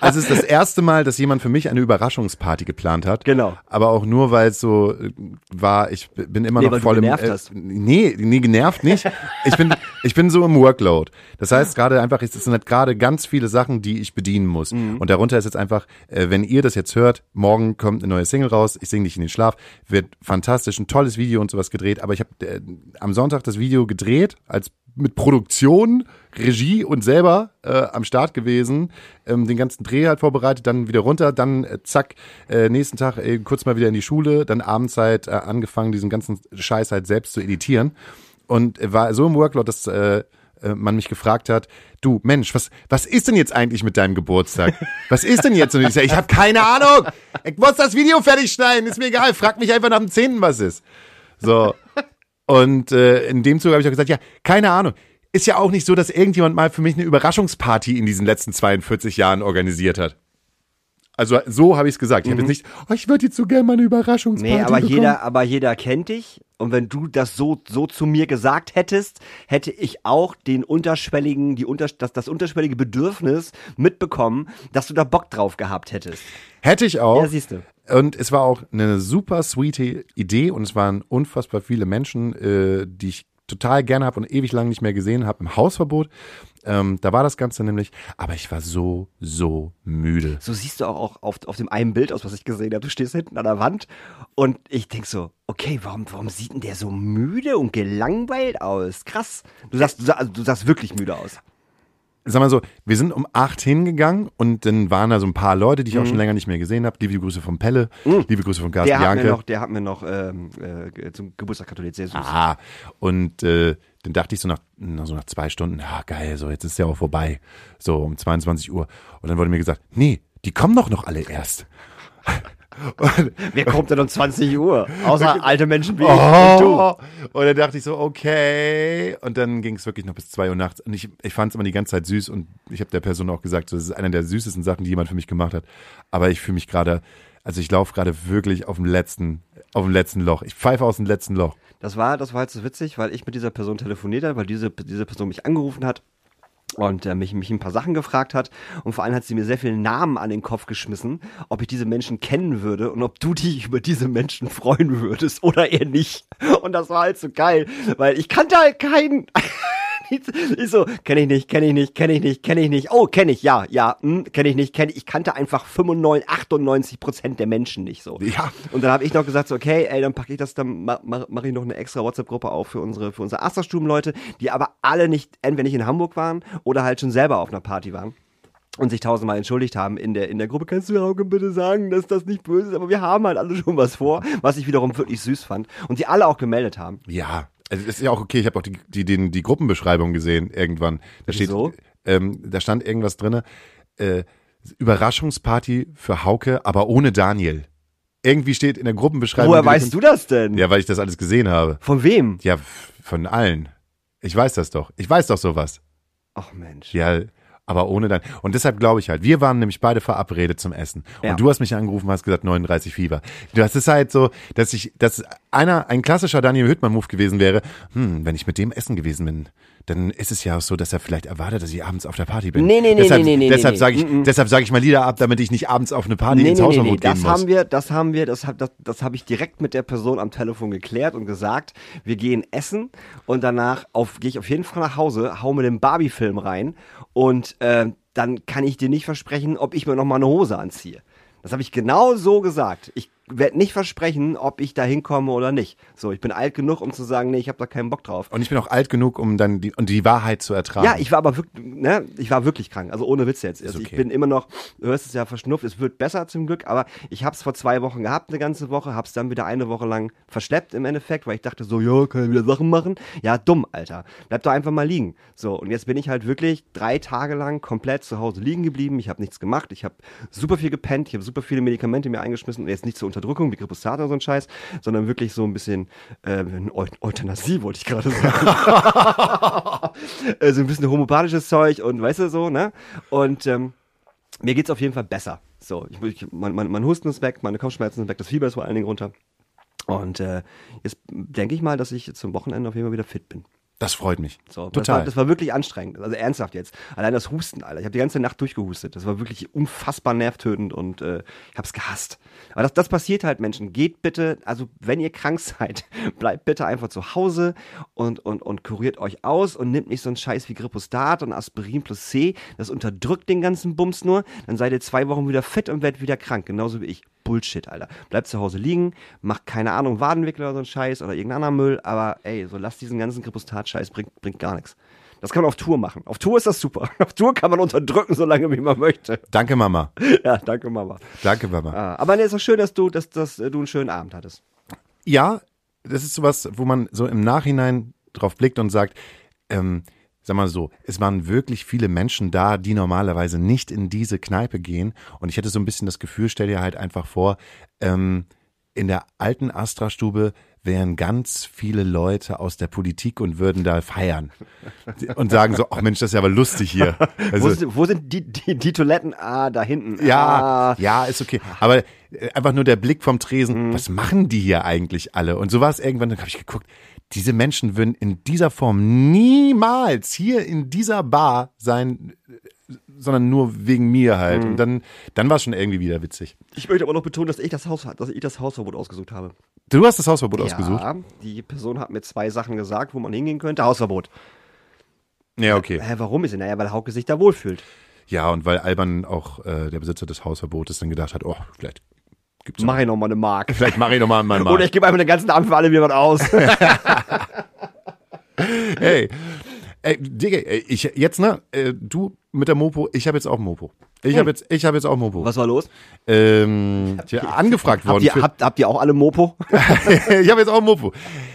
Also es ist das erste Mal, dass jemand für mich eine Überraschungsparty geplant hat. Genau. Aber auch nur, weil es so äh, war, ich bin immer Nee, noch weil du voll im... genervt hast. Nee, nee, genervt nicht. Ich bin, ich bin so im Workload. Das heißt gerade einfach, es sind halt gerade ganz viele Sachen, die ich bedienen muss. Mhm. Und darunter ist jetzt einfach, äh, wenn ihr das jetzt hört, morgen kommt eine neue Single raus, ich singe dich in den Schlaf, wird fantastisch, ein tolles Video und sowas gedreht. Aber ich habe äh, am Sonntag das Video gedreht, als mit Produktion, Regie und selber äh, am Start gewesen, ähm, den ganzen Dreh halt vorbereitet, dann wieder runter, dann äh, zack, äh, nächsten Tag äh, kurz mal wieder in die Schule, dann abends halt äh, angefangen, diesen ganzen Scheiß halt selbst zu editieren und äh, war so im Workload, dass äh, äh, man mich gefragt hat, du Mensch, was was ist denn jetzt eigentlich mit deinem Geburtstag? Was ist denn jetzt? Und ich sage, ich habe keine Ahnung. Ich muss das Video fertig schneiden, ist mir egal. Frag mich einfach nach dem Zehnten, was ist. So. Und äh, in dem Zug habe ich auch gesagt, ja, keine Ahnung. Ist ja auch nicht so, dass irgendjemand mal für mich eine Überraschungsparty in diesen letzten 42 Jahren organisiert hat. Also so habe ich es gesagt. Ich habe jetzt nicht, oh, ich würde jetzt so gerne mal eine Überraschungsparty Nee, aber bekommen. jeder, aber jeder kennt dich. Und wenn du das so, so zu mir gesagt hättest, hätte ich auch den unterschwelligen, die unter, das, das unterschwellige Bedürfnis mitbekommen, dass du da Bock drauf gehabt hättest. Hätte ich auch. Ja, siehst du. Und es war auch eine super sweete Idee und es waren unfassbar viele Menschen, äh, die ich total gerne habe und ewig lang nicht mehr gesehen habe im Hausverbot. Ähm, da war das Ganze nämlich, aber ich war so, so müde. So siehst du auch, auf, auf dem einen Bild aus, was ich gesehen habe. Du stehst hinten an der Wand und ich denk so, okay, warum, warum sieht denn der so müde und gelangweilt aus? Krass. Du sahst, du sahst, also du sahst wirklich müde aus. Sag mal so, wir sind um acht hingegangen und dann waren da so ein paar Leute, die ich auch schon länger nicht mehr gesehen habe. Liebe Grüße von Pelle, liebe Grüße von Carsten Der hat, mir Janke. noch, der hat mir noch ähm, äh, zum Geburtstag gratuliert. Sehr süß. Ah, und äh, dann dachte ich so nach, na, so nach zwei Stunden, ja geil, so jetzt ist ja auch vorbei, so um 22 Uhr. Und dann wurde mir gesagt, nee, die kommen doch noch alle erst. Wer kommt denn um 20 Uhr? Außer alte Menschen wie ich Oh. Und dann dachte ich so, okay. Und dann ging es wirklich noch bis zwei Uhr nachts. Und ich, ich fand es immer die ganze Zeit süß. Und ich habe der Person auch gesagt, so, das ist eine der süßesten Sachen, die jemand für mich gemacht hat. Aber ich fühle mich gerade, also ich laufe gerade wirklich auf dem letzten, auf dem letzten Loch. Ich pfeife aus dem letzten Loch. Das war, das war halt so witzig, weil ich mit dieser Person telefoniert habe, weil diese, diese Person mich angerufen hat und äh, mich, mich ein paar Sachen gefragt hat. Und vor allem hat sie mir sehr viele Namen an den Kopf geschmissen, ob ich diese Menschen kennen würde und ob du dich über diese Menschen freuen würdest oder eher nicht. Und das war halt so geil, weil ich kannte halt keinen. Ich so, kenne ich nicht, kenne ich nicht, kenne ich nicht, kenne ich nicht. Oh, kenne ich, ja, ja, hm, kenne ich nicht, kenne ich. Ich kannte einfach 95, 98 Prozent der Menschen nicht so. Ja. Und dann habe ich noch gesagt, so, okay, ey, dann packe ich das, dann mache mach, mach ich noch eine extra WhatsApp-Gruppe auf für unsere, für unsere Asterstuben-Leute, die aber alle nicht, entweder nicht in Hamburg waren oder halt schon selber auf einer Party waren. Und sich tausendmal entschuldigt haben in der, in der Gruppe. Kannst du Hauke bitte sagen, dass das nicht böse ist? Aber wir haben halt alle schon was vor, was ich wiederum wirklich süß fand. Und die alle auch gemeldet haben. Ja, also das ist ja auch okay. Ich habe auch die, die, die, die Gruppenbeschreibung gesehen irgendwann. Da steht, Wieso? ähm, da stand irgendwas drinne. Äh, Überraschungsparty für Hauke, aber ohne Daniel. Irgendwie steht in der Gruppenbeschreibung. Woher weißt du das denn? Ja, weil ich das alles gesehen habe. Von wem? Ja, von allen. Ich weiß das doch. Ich weiß doch sowas. Ach Mensch. Ja, aber ohne dann. Und deshalb glaube ich halt, wir waren nämlich beide verabredet zum Essen. Ja. Und du hast mich angerufen, hast gesagt 39 Fieber. Das ist halt so, dass ich, dass einer, ein klassischer Daniel Hüttmann-Move gewesen wäre, hm, wenn ich mit dem essen gewesen bin, dann ist es ja auch so, dass er vielleicht erwartet, dass ich abends auf der Party bin. Nee, nee, nee, deshalb, nee, nee, nee, Deshalb nee. sage ich, Mm, mm. deshalb sage ich mal Lieder ab, damit ich nicht abends auf eine Party Nee, ins nee, nee, Hausverbot nee, gehen das muss. haben wir, das haben wir, das, hab, das, das habe ich direkt mit der Person am Telefon geklärt und gesagt, wir gehen essen und danach gehe ich auf jeden Fall nach Hause, hau mir den Barbie-Film rein und äh, dann kann ich dir nicht versprechen, ob ich mir noch mal eine Hose anziehe. Das habe ich genau so gesagt. Ich werde nicht versprechen, ob ich da hinkomme oder nicht. So, ich bin alt genug, um zu sagen, nee, ich habe da keinen Bock drauf. Und ich bin auch alt genug, um dann die, und die Wahrheit zu ertragen. Ja, ich war aber wirklich, ne, ich war wirklich krank. Also ohne Witz jetzt. Also okay. Ich bin immer noch, du hörst es ja verschnupft, es wird besser zum Glück, aber ich hab's vor zwei Wochen gehabt, eine ganze Woche, hab's dann wieder eine Woche lang verschleppt im Endeffekt, weil ich dachte so, ja, kann ich wieder Sachen machen. Ja, dumm, Alter. Bleib doch einfach mal liegen. So, und jetzt bin ich halt wirklich drei Tage lang komplett zu Hause liegen geblieben. Ich habe nichts gemacht. Ich habe super viel gepennt. Ich habe super viele Medikamente mir eingeschmissen. Und jetzt nicht zur Unterdrückung wie Gripostat oder so ein Scheiß, sondern wirklich so ein bisschen äh, Eu Euthanasie, wollte ich gerade sagen. äh, so ein bisschen homopathisches Zeug und weißt du so, ne? Und ähm, mir geht's auf jeden Fall besser. So, ich, ich, mein, mein, mein Husten ist weg, meine Kopfschmerzen sind weg, das Fieber ist vor allen Dingen runter. Und äh, jetzt denke ich mal, dass ich zum Wochenende auf jeden Fall wieder fit bin. Das freut mich. So, Das Total. war, das war wirklich anstrengend. Also ernsthaft jetzt. Allein das Husten, Alter. Ich habe die ganze Nacht durchgehustet. Das war wirklich unfassbar nervtötend und äh, ich habe es gehasst. Aber das, das passiert halt, Menschen. Geht bitte, also wenn ihr krank seid, bleibt bitte einfach zu Hause und, und, und kuriert euch aus und nimmt nicht so einen Scheiß wie Gripostat und Aspirin plus C. Das unterdrückt den ganzen Bums nur. Dann seid ihr zwei Wochen wieder fit und werdet wieder krank. Genauso wie ich. Bullshit, Alter. Bleibt zu Hause liegen, macht keine Ahnung, Wadenwickel oder so ein Scheiß oder irgendein anderer Müll, aber ey, so lasst diesen ganzen Gripostat-Scheiß, bringt, bringt gar nichts. Das kann man auf Tour machen. Auf Tour ist das super. Auf Tour kann man unterdrücken, solange wie man möchte. Danke, Mama. Ja, danke, Mama. Danke, Mama. Ah, aber nee, ist doch schön, dass du, dass, dass äh, du einen schönen Abend hattest. ja, das ist sowas, wo man so im Nachhinein drauf blickt und sagt, ähm, sag mal so, es waren wirklich viele Menschen da, die normalerweise nicht in diese Kneipe gehen. Und ich hätte so ein bisschen das Gefühl, stell dir halt einfach vor, ähm, in der alten Astra-Stube wären ganz viele Leute aus der Politik und würden da feiern. Und sagen so, ach Mensch, das ist ja aber lustig hier. wo, Also, sind, wo sind die, die, die Toiletten? Ah, da hinten. ja, Ah. ja, ist okay. Aber äh, einfach nur der Blick vom Tresen, was machen die hier eigentlich alle? Und so war es irgendwann, dann habe ich geguckt, diese Menschen würden in dieser Form niemals hier in dieser Bar sein, sondern nur wegen mir halt. Und dann, dann war es schon irgendwie wieder witzig. Ich möchte aber noch betonen, dass ich das Haus, dass ich das Hausverbot ausgesucht habe. Du hast das Hausverbot ausgesucht? Ja, die Person hat mir zwei Sachen gesagt, wo man hingehen könnte. Hausverbot. Ja, okay. Hä, warum ist denn? Naja, weil Hauke sich da wohlfühlt. Ja, und weil Alban auch äh, der Besitzer des Hausverbotes dann gedacht hat, oh, vielleicht gibt's Mach ich noch mal eine Mark. vielleicht mache ich nochmal meinen Oder Markt. ich gebe einfach den ganzen Abend für alle wieder was aus. Hey, ey, Digga, ich jetzt ne, äh, du mit der Mopo, ich habe jetzt auch Mopo. Ich habe jetzt, ich habe jetzt auch Mopo. was war los? Ähm, tja, angefragt Habt worden. ihr, für- habt, habt ihr auch alle Mopo? ich habe jetzt auch Mopo.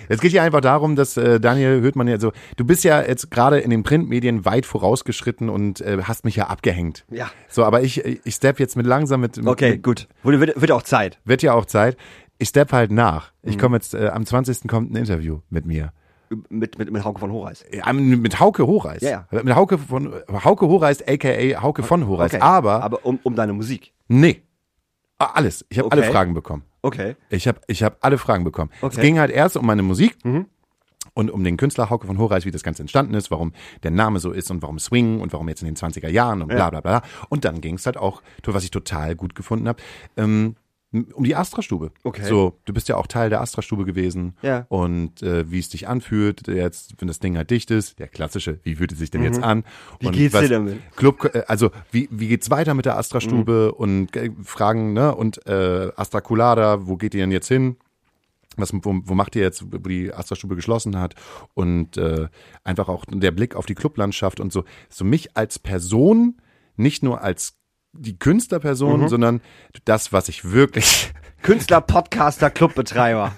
Es geht hier einfach darum, dass äh, Daniel hört man ja so, du bist ja jetzt gerade in den Printmedien weit vorausgeschritten und äh, hast mich ja abgehängt. Ja. So, aber ich, ich step jetzt mit langsam mit, mit Okay, mit, gut. Wird, wird, auch Zeit. wird ja auch Zeit. Ich step halt nach. Mhm. Ich komme jetzt, äh, am 20. kommt ein Interview mit mir. Mit, mit, mit Hauke von Horeis. Ja, mit Hauke Horeis. Ja, Mit Hauke von Hauke Horeis, aka Hauke von Horeis. Okay. Aber, Aber um, um deine Musik. nee. Alles. Ich habe Okay. alle Fragen bekommen. Okay. Ich habe ich hab alle Fragen bekommen. Okay. Es ging halt erst um meine Musik und um den Künstler Hauke von Horeis, wie das Ganze entstanden ist, warum der Name so ist und warum Swing und warum jetzt in den 20er Jahren und bla bla bla. Und dann ging es halt auch, was ich total gut gefunden habe, ähm, um die Astra-Stube. Okay. So, du bist ja auch Teil der Astra-Stube gewesen. Ja. Und äh, wie es dich anfühlt, jetzt, wenn das Ding halt dicht ist, der klassische, wie fühlt es sich denn jetzt an? Mhm. Wie und geht's was, dir damit? Club, äh, also wie, wie geht's weiter mit der Astra-Stube Mhm. und äh, Fragen, ne? Und äh, Astra Colada, wo geht ihr denn jetzt hin? Was, wo, wo macht ihr jetzt, wo die Astra-Stube geschlossen hat? Und äh, einfach auch der Blick auf die Clublandschaft und so. So mich als Person, nicht nur als die Künstlerperson, Mhm. sondern das, was ich wirklich. Künstler, Podcaster, Clubbetreiber.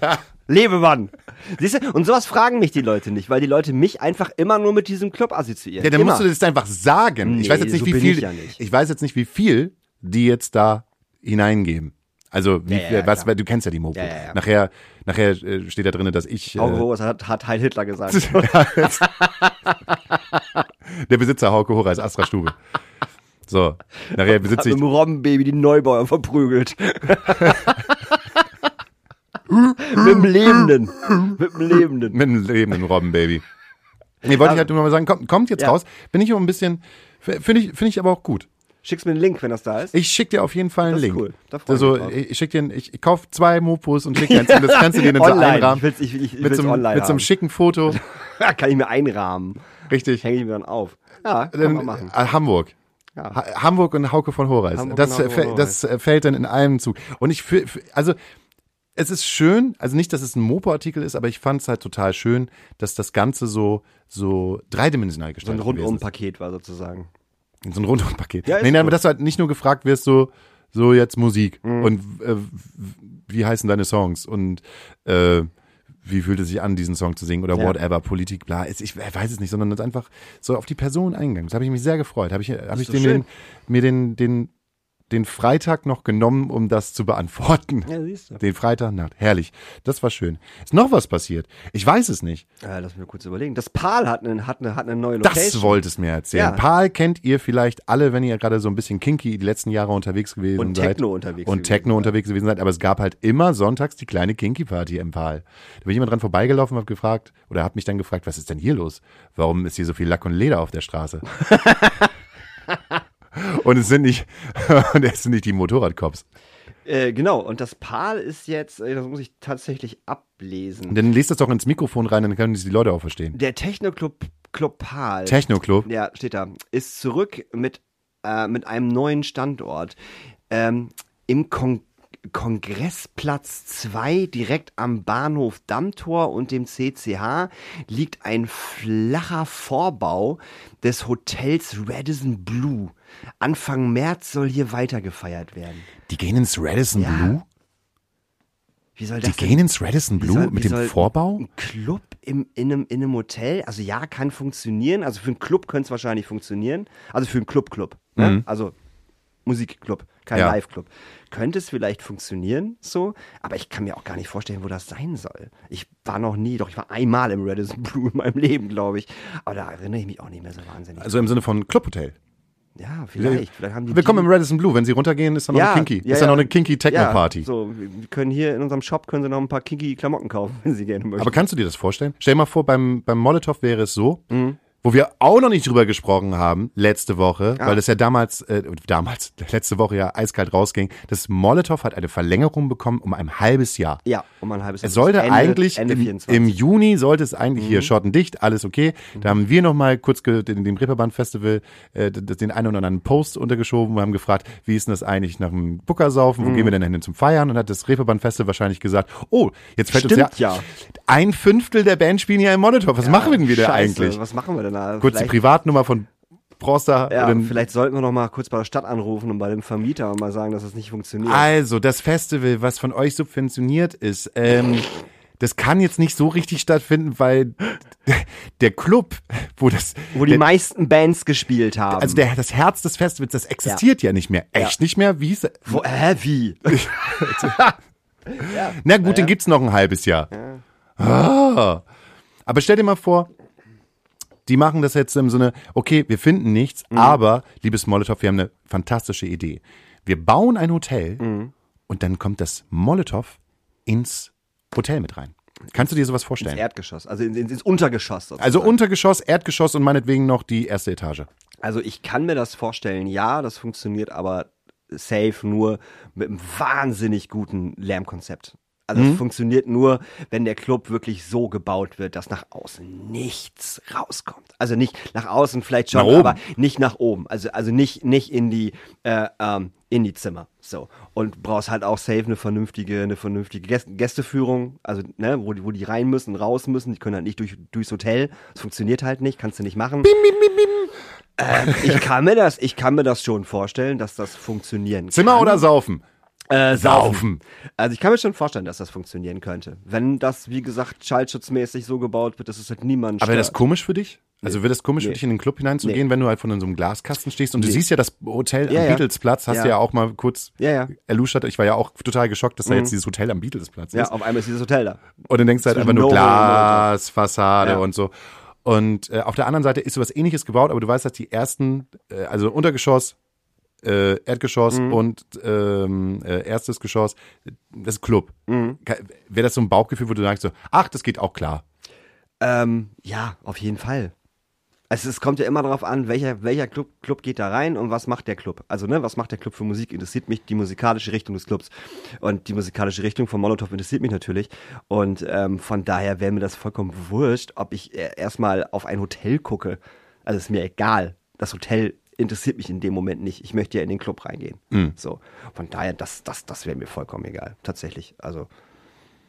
Lebemann. Siehst du? Und sowas fragen mich die Leute nicht, weil die Leute mich einfach immer nur mit diesem Club assoziieren. Ja, dann immer. musst du das einfach sagen. ich Nee, weiß jetzt nicht, so wie viel. ich ja nicht. Ich weiß jetzt nicht, wie viel die jetzt da hineingeben. Also wie, Ja, ja, was, klar. weil du kennst ja die Mopo. Ja, ja, ja. Nachher, nachher äh, steht da drin, dass ich äh, Hauke Horeis hat, hat Heil Hitler gesagt. der Besitzer Hauke Horeis Astra Stube. So, nachher besitze mit ich dem Robbenbaby die Neubauer verprügelt. mit dem Lebenden. Mit dem Lebenden. mit einem lebenden Robbenbaby. Nee, wollte ich halt nur mal sagen, kommt, kommt jetzt Ja. raus. Bin ich immer ein bisschen, finde ich, finde ich aber auch gut. Schickst mir einen Link, wenn das da ist. Ich schick dir auf jeden Fall einen Das ist Link. cool. Da also ich, ich schick dir, einen- ich, ich kauf zwei Mopos und schick dir eins. Und das kannst du dir dann so einrahmen. Ich will's, ich, ich, ich mit so, einem- online mit so einem haben. schicken Foto. Kann ich mir einrahmen. Richtig. Hänge ich mir dann auf. Ja, kann Dann, man machen. äh, Hamburg. Ja. Ha Hamburg und Hauke von. Hamburg Das, fäll- das fällt dann in einem Zug. Und ich, fü- fü- also es ist schön, also nicht, dass es ein Mopo-Artikel ist, aber ich fand es halt total schön, dass das Ganze so, so dreidimensional So ein gestaltet gewesen ist. Rundum-Paket war sozusagen. So ein Rundumpaket. Ja, nee, nein, aber dass du halt nicht nur gefragt wirst, so, so jetzt Musik Mhm. und äh, wie heißen deine Songs und äh, wie fühlt es sich an, diesen Song zu singen oder Ja. whatever, Politik, bla. Es- Ich weiß es nicht, sondern es ist einfach so auf die Person eingegangen. Das habe ich mich sehr gefreut. Habe ich, hab ich den, den, mir den, den, den Freitag noch genommen, um das zu beantworten. Ja, siehst du. Den Freitagnacht. Herrlich. Das war schön. Ist noch was passiert? Ich weiß es nicht. Äh, lass mir kurz überlegen. Das Pal hat eine, hat eine, hat eine neue Das Location. wolltest du mir erzählen. Ja. Paul kennt ihr vielleicht alle, wenn ihr gerade so ein bisschen kinky die letzten Jahre unterwegs gewesen Und seid. Techno unterwegs Und gewesen Techno seid. unterwegs gewesen seid. Aber es gab halt immer sonntags die kleine Kinky-Party im Pal. Da bin ich immer dran vorbeigelaufen und hab gefragt, oder hab mich dann gefragt, was ist denn hier los? Warum ist hier so viel Lack und Leder auf der Straße? und es sind nicht, und es sind nicht die Motorradcops. Äh, genau, und das Pal ist jetzt, äh, das muss ich tatsächlich ablesen. Dann lest das doch ins Mikrofon rein, dann können die Leute auch verstehen. Der Techno-Club Club Pal. Techno-Club. Ja, steht da. Ist zurück mit, äh, mit einem neuen Standort. Ähm, Im Kon Kongressplatz 2, direkt am Bahnhof Dammtor und dem CCH, liegt ein flacher Vorbau des Hotels Radisson Blue. Anfang März soll hier weiter gefeiert werden. Die gehen ins Radisson Ja. Blue? Wie soll Die das denn gehen ins Radisson Blue soll- mit dem Vorbau? Ein Club im, in, einem, in einem Hotel, also ja, kann funktionieren. Also für einen Club könnte es wahrscheinlich funktionieren. Also für einen Club-Club. Ne? Also Musikclub, kein Mhm. Ja. Live-Club. Könnte es vielleicht funktionieren, so, aber ich kann mir auch gar nicht vorstellen, wo das sein soll. Ich war noch nie, doch ich war einmal im Radisson Blue in meinem Leben, glaube ich. Aber da erinnere ich mich auch nicht mehr so wahnsinnig. Also im Sinne von Clubhotel. Ja, vielleicht. vielleicht haben die Willkommen im Radisson Blue. Wenn Sie runtergehen, ist da noch eine Kinky. ist da noch eine Kinky Techno-Party. Ja, so, wir können hier in unserem Shop können Sie noch ein paar kinky Klamotten kaufen, wenn Sie gerne möchten. Aber kannst du dir das vorstellen? Stell dir mal vor, beim, beim Molotow wäre es so, Mhm. Wo wir auch noch nicht drüber gesprochen haben, letzte Woche, Ah. weil das ja damals, äh, damals, letzte Woche ja eiskalt rausging, das Molotow hat eine Verlängerung bekommen um ein halbes Jahr. ja, um ein halbes Es sollte Ende, eigentlich Ende im, 24. im Juni sollte es eigentlich Mhm. hier Schottendicht, alles okay. Da haben wir noch mal kurz den, dem Reeperbahn Festival äh, den einen oder anderen Post untergeschoben. Wir haben gefragt, wie ist denn das eigentlich nach dem Buckersaufen? Mhm. Wo gehen wir denn hin zum Feiern? Und hat das Reeperbahn Festival wahrscheinlich gesagt, oh, jetzt fällt Stimmt uns ja, ja. ein Fünftel der Band spielen hier im Monitor. Was machen wir denn wieder Scheiße, eigentlich? Was machen wir denn da? Kurz die Privatnummer von Proster. Ja, vielleicht sollten wir noch mal kurz bei der Stadt anrufen und bei dem Vermieter und mal sagen, dass das nicht funktioniert. Also, das Festival, was von euch subventioniert ist, ähm, das kann jetzt nicht so richtig stattfinden, weil der Club, wo das, Wo die der, meisten Bands gespielt haben. also der, das Herz des Festivals, das existiert ja, nicht mehr. Echt nicht mehr? Wie? Wo, hä, wie? Na gut, den gibt's noch ein halbes Jahr. Ah. Aber stell dir mal vor, die machen das jetzt im Sinne, okay, wir finden nichts, Mhm. aber, liebes Molotow, wir haben eine fantastische Idee. Wir bauen ein Hotel Mhm. und dann kommt das Molotow ins Hotel mit rein. Kannst du dir sowas Ins vorstellen? Erdgeschoss, also ins, ins Untergeschoss. sozusagen. Also Untergeschoss, Erdgeschoss und meinetwegen noch die erste Etage. Also ich kann mir das vorstellen, ja, das funktioniert aber safe nur mit einem wahnsinnig guten Lärmkonzept. Also Mhm. es funktioniert nur, wenn der Club wirklich so gebaut wird, dass nach außen nichts rauskommt. Also nicht nach außen vielleicht schon, aber nicht nach oben. Also also nicht nicht in die äh, ähm, in die Zimmer. So und brauchst halt auch safe eine vernünftige eine vernünftige Gäste Gästeführung. Also ne, wo die wo die rein müssen, raus müssen. Die können halt nicht durch durchs Hotel. Das funktioniert halt nicht. Kannst du nicht machen. Ähm, ich kann mir das, ich kann mir das schon vorstellen, dass das funktionieren Zimmer kann. oder Saufen? Äh, Saufen. Also ich kann mir schon vorstellen, dass das funktionieren könnte. Wenn das, wie gesagt, schallschutzmäßig so gebaut wird, dass es halt niemand Aber wäre das komisch für dich? Also wäre das komisch für Nee. dich, in den Club hineinzugehen, wenn du halt von so einem Glaskasten stehst und du Nee. siehst ja das Hotel Ja, am ja. Beatlesplatz, hast Ja. du ja auch mal kurz Ja, ja. erluschert. Ich war ja auch total geschockt, dass da jetzt dieses Hotel am Beatlesplatz Ja, ist. auf einmal ist dieses Hotel da. Und dann denkst du halt einfach nur Novo und Glasfassade Ja. und so. Und äh, auf der anderen Seite ist sowas ähnliches gebaut, aber du weißt, dass die ersten, äh, also Untergeschoss, äh, Erdgeschoss Mhm. und ähm, äh, erstes Geschoss, das ist Club. Mhm. Wäre das so ein Bauchgefühl, wo du sagst so, ach, das geht auch klar. Ähm, ja, auf jeden Fall. Also es kommt ja immer darauf an, welcher, welcher Club, Club geht da rein und was macht der Club. Also, ne, was macht der Club für Musik? Interessiert mich die musikalische Richtung des Clubs. Und die musikalische Richtung von Molotow interessiert mich natürlich. Und ähm, von daher wäre mir das vollkommen wurscht, ob ich äh, erstmal auf ein Hotel gucke. Also ist mir egal. Das Hotel interessiert mich in dem Moment nicht. Ich möchte ja in den Club reingehen. So. Von daher, das, das, das wäre mir vollkommen egal. Tatsächlich. Also,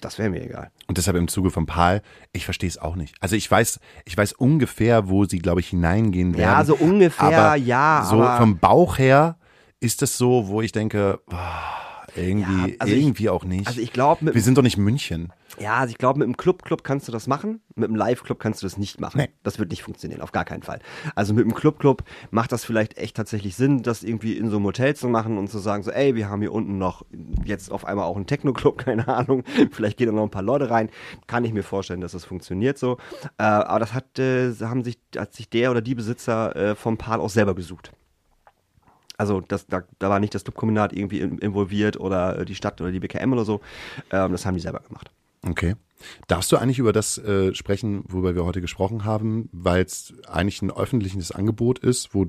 das wäre mir egal. Und deshalb im Zuge von Paul, ich verstehe es auch nicht. Also ich weiß, ich weiß ungefähr, wo sie, glaube ich, hineingehen werden. Ja, so ungefähr, aber ja, So vom Bauch her ist es so, wo ich denke, boah, irgendwie, Ja, also ich- irgendwie auch nicht. Also ich glaube, Wir sind doch nicht München. Ja, also ich glaube, mit einem Club-Club kannst du das machen. Mit einem Live-Club kannst du das nicht machen. Nee. Das wird nicht funktionieren, auf gar keinen Fall. Also mit einem Club-Club macht das vielleicht echt tatsächlich Sinn, das irgendwie in so einem Hotel zu machen und zu sagen, so, ey, wir haben hier unten noch jetzt auf einmal auch einen Techno-Club, keine Ahnung. Vielleicht gehen da noch ein paar Leute rein. Kann ich mir vorstellen, dass das funktioniert so. Äh, aber das hat, äh, haben sich, hat sich der oder die Besitzer äh, vom Paar auch selber gesucht. Also das, da, da war nicht das Clubkombinat irgendwie in, involviert oder äh, die Stadt oder die BKM oder so. Ähm, das haben die selber gemacht. Okay. Darfst du eigentlich über das äh, sprechen, worüber wir heute gesprochen haben, weil es eigentlich ein öffentliches Angebot ist, wo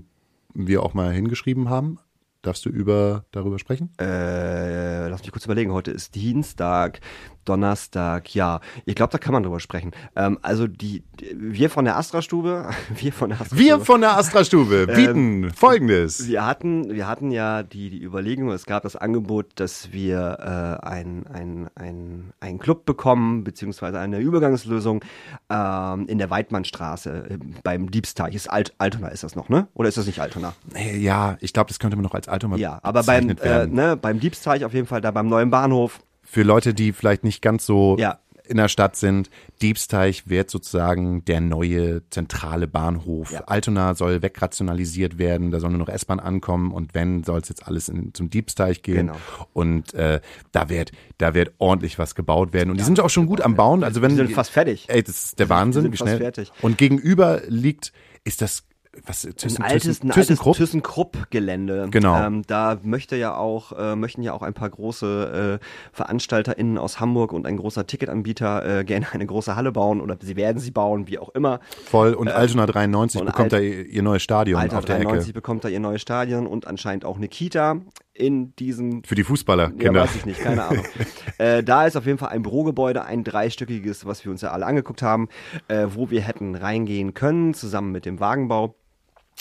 wir auch mal hingeschrieben haben? Darfst du über darüber sprechen? Äh, lass mich kurz überlegen. Heute ist Dienstag, Donnerstag. Ja, ich glaube, da kann man drüber sprechen. Ähm, also die, die, wir von der Astra-Stube, wir von der Astra-Stube. Wir von der Astra-Stube bieten folgendes. wir hatten, wir hatten ja die, die Überlegung, es gab das Angebot, dass wir äh, ein, ein, ein, einen Club bekommen, beziehungsweise eine Übergangslösung ähm, in der Weidmannstraße äh, beim Diebsteich. Ist Alt, Altona ist das noch, ne? Oder ist das nicht Altona? Ja, ich glaube, das könnte man noch als Altona Ja, aber beim, äh, ne, beim Diebsteich auf jeden Fall, da beim neuen Bahnhof. Für Leute, die vielleicht nicht ganz so Ja. in der Stadt sind, Diebsteich wird sozusagen der neue zentrale Bahnhof. Ja. Altona soll wegrationalisiert werden, da soll nur noch S-Bahn ankommen und wenn, soll es jetzt alles in, zum Diebsteich gehen. Genau. Und äh, da wird da wird ordentlich was gebaut werden. Und die sind auch schon gut am Bauen. Also wenn Die sind fast fertig. Ey, das ist der Die Wahnsinn, die sind wie fast schnell. fertig. Und gegenüber liegt, ist das was Thyssen, ein altes, Thyssen, ein altes ThyssenKrupp? ThyssenKrupp-Gelände. Genau. Ähm, da möchte ja auch, äh, möchten ja auch ein paar große äh, VeranstalterInnen aus Hamburg und ein großer Ticketanbieter äh, gerne eine große Halle bauen oder sie werden sie bauen, wie auch immer. Voll und Altona 93 und bekommt Alt- da ihr, ihr neues Stadion Alter auf der 93 Ecke. bekommt da ihr neues Stadion und anscheinend auch eine Kita in diesem Für die Fußballer, Ja, Kinder. weiß ich nicht, keine Ahnung. äh, da ist auf jeden Fall ein Bürogebäude, ein dreistöckiges, was wir uns ja alle angeguckt haben, äh, wo wir hätten reingehen können, zusammen mit dem Wagenbau.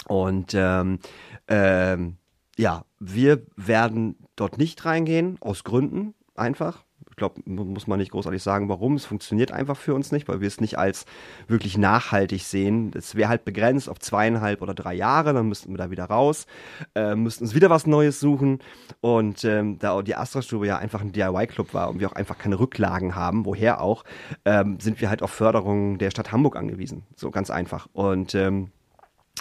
Und ähm, ähm, ja, wir werden dort nicht reingehen, aus Gründen einfach. glaube, muss man nicht großartig sagen, warum. Es funktioniert einfach für uns nicht, weil wir es nicht als wirklich nachhaltig sehen. Es wäre halt begrenzt auf zweieinhalb oder drei Jahre, dann müssten wir da wieder raus, äh, müssten uns wieder was Neues suchen. Und ähm, da die Astra-Stube ja einfach ein DIY-Club war und wir auch einfach keine Rücklagen haben, woher auch, ähm, sind wir halt auf Förderung der Stadt Hamburg angewiesen. So ganz einfach. Und ähm,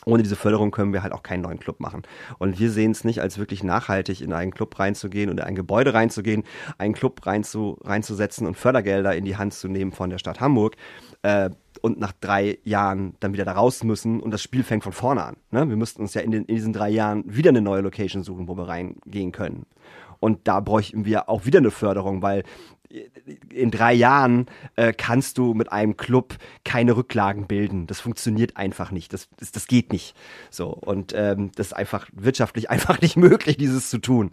ohne diese Förderung können wir halt auch keinen neuen Club machen. Und wir sehen es nicht als wirklich nachhaltig, in einen Club reinzugehen oder in ein Gebäude reinzugehen, einen Club reinzu, reinzusetzen und Fördergelder in die Hand zu nehmen von der Stadt Hamburg äh, und nach drei Jahren dann wieder da raus müssen und das Spiel fängt von vorne an. Ne? Wir müssten uns ja in, den, in diesen drei Jahren wieder eine neue Location suchen, wo wir reingehen können. Und da bräuchten wir auch wieder eine Förderung, weil in drei Jahren äh, kannst du mit einem Club keine Rücklagen bilden. Das funktioniert einfach nicht. Das, das, das geht nicht. So und ähm, das ist einfach wirtschaftlich einfach nicht möglich, dieses zu tun.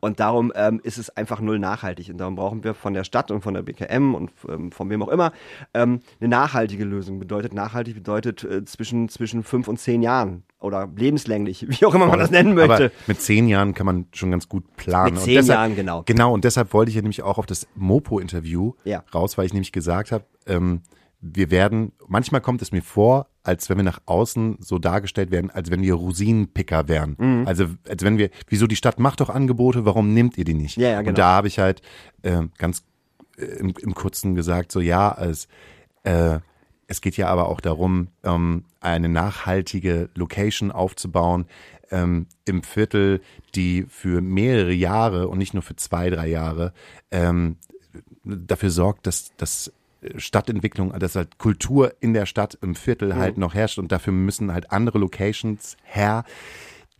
Und darum ähm, ist es einfach null nachhaltig. Und darum brauchen wir von der Stadt und von der BKM und ähm, von wem auch immer ähm, eine nachhaltige Lösung. Bedeutet nachhaltig bedeutet äh, zwischen zwischen fünf und zehn Jahren oder lebenslänglich, wie auch immer man das nennen möchte. Aber mit zehn Jahren kann man schon ganz gut planen. Mit zehn deshalb, Jahren, genau. Genau, und deshalb wollte ich ja nämlich auch auf das Mopo-Interview Ja. raus, weil ich nämlich gesagt habe, ähm, wir werden, manchmal kommt es mir vor, als wenn wir nach außen so dargestellt werden, als wenn wir Rosinenpicker wären. Mhm. Also als wenn wir, wieso die Stadt macht doch Angebote, warum nehmt ihr die nicht? Ja, ja, genau. Und da habe ich halt äh, ganz äh, im, im Kurzen gesagt, so ja, als äh, es geht ja aber auch darum, ähm, eine nachhaltige Location aufzubauen ähm, im Viertel, die für mehrere Jahre und nicht nur für zwei, drei Jahre ähm, dafür sorgt, dass, dass Stadtentwicklung, dass halt Kultur in der Stadt im Viertel halt noch herrscht und dafür müssen halt andere Locations her,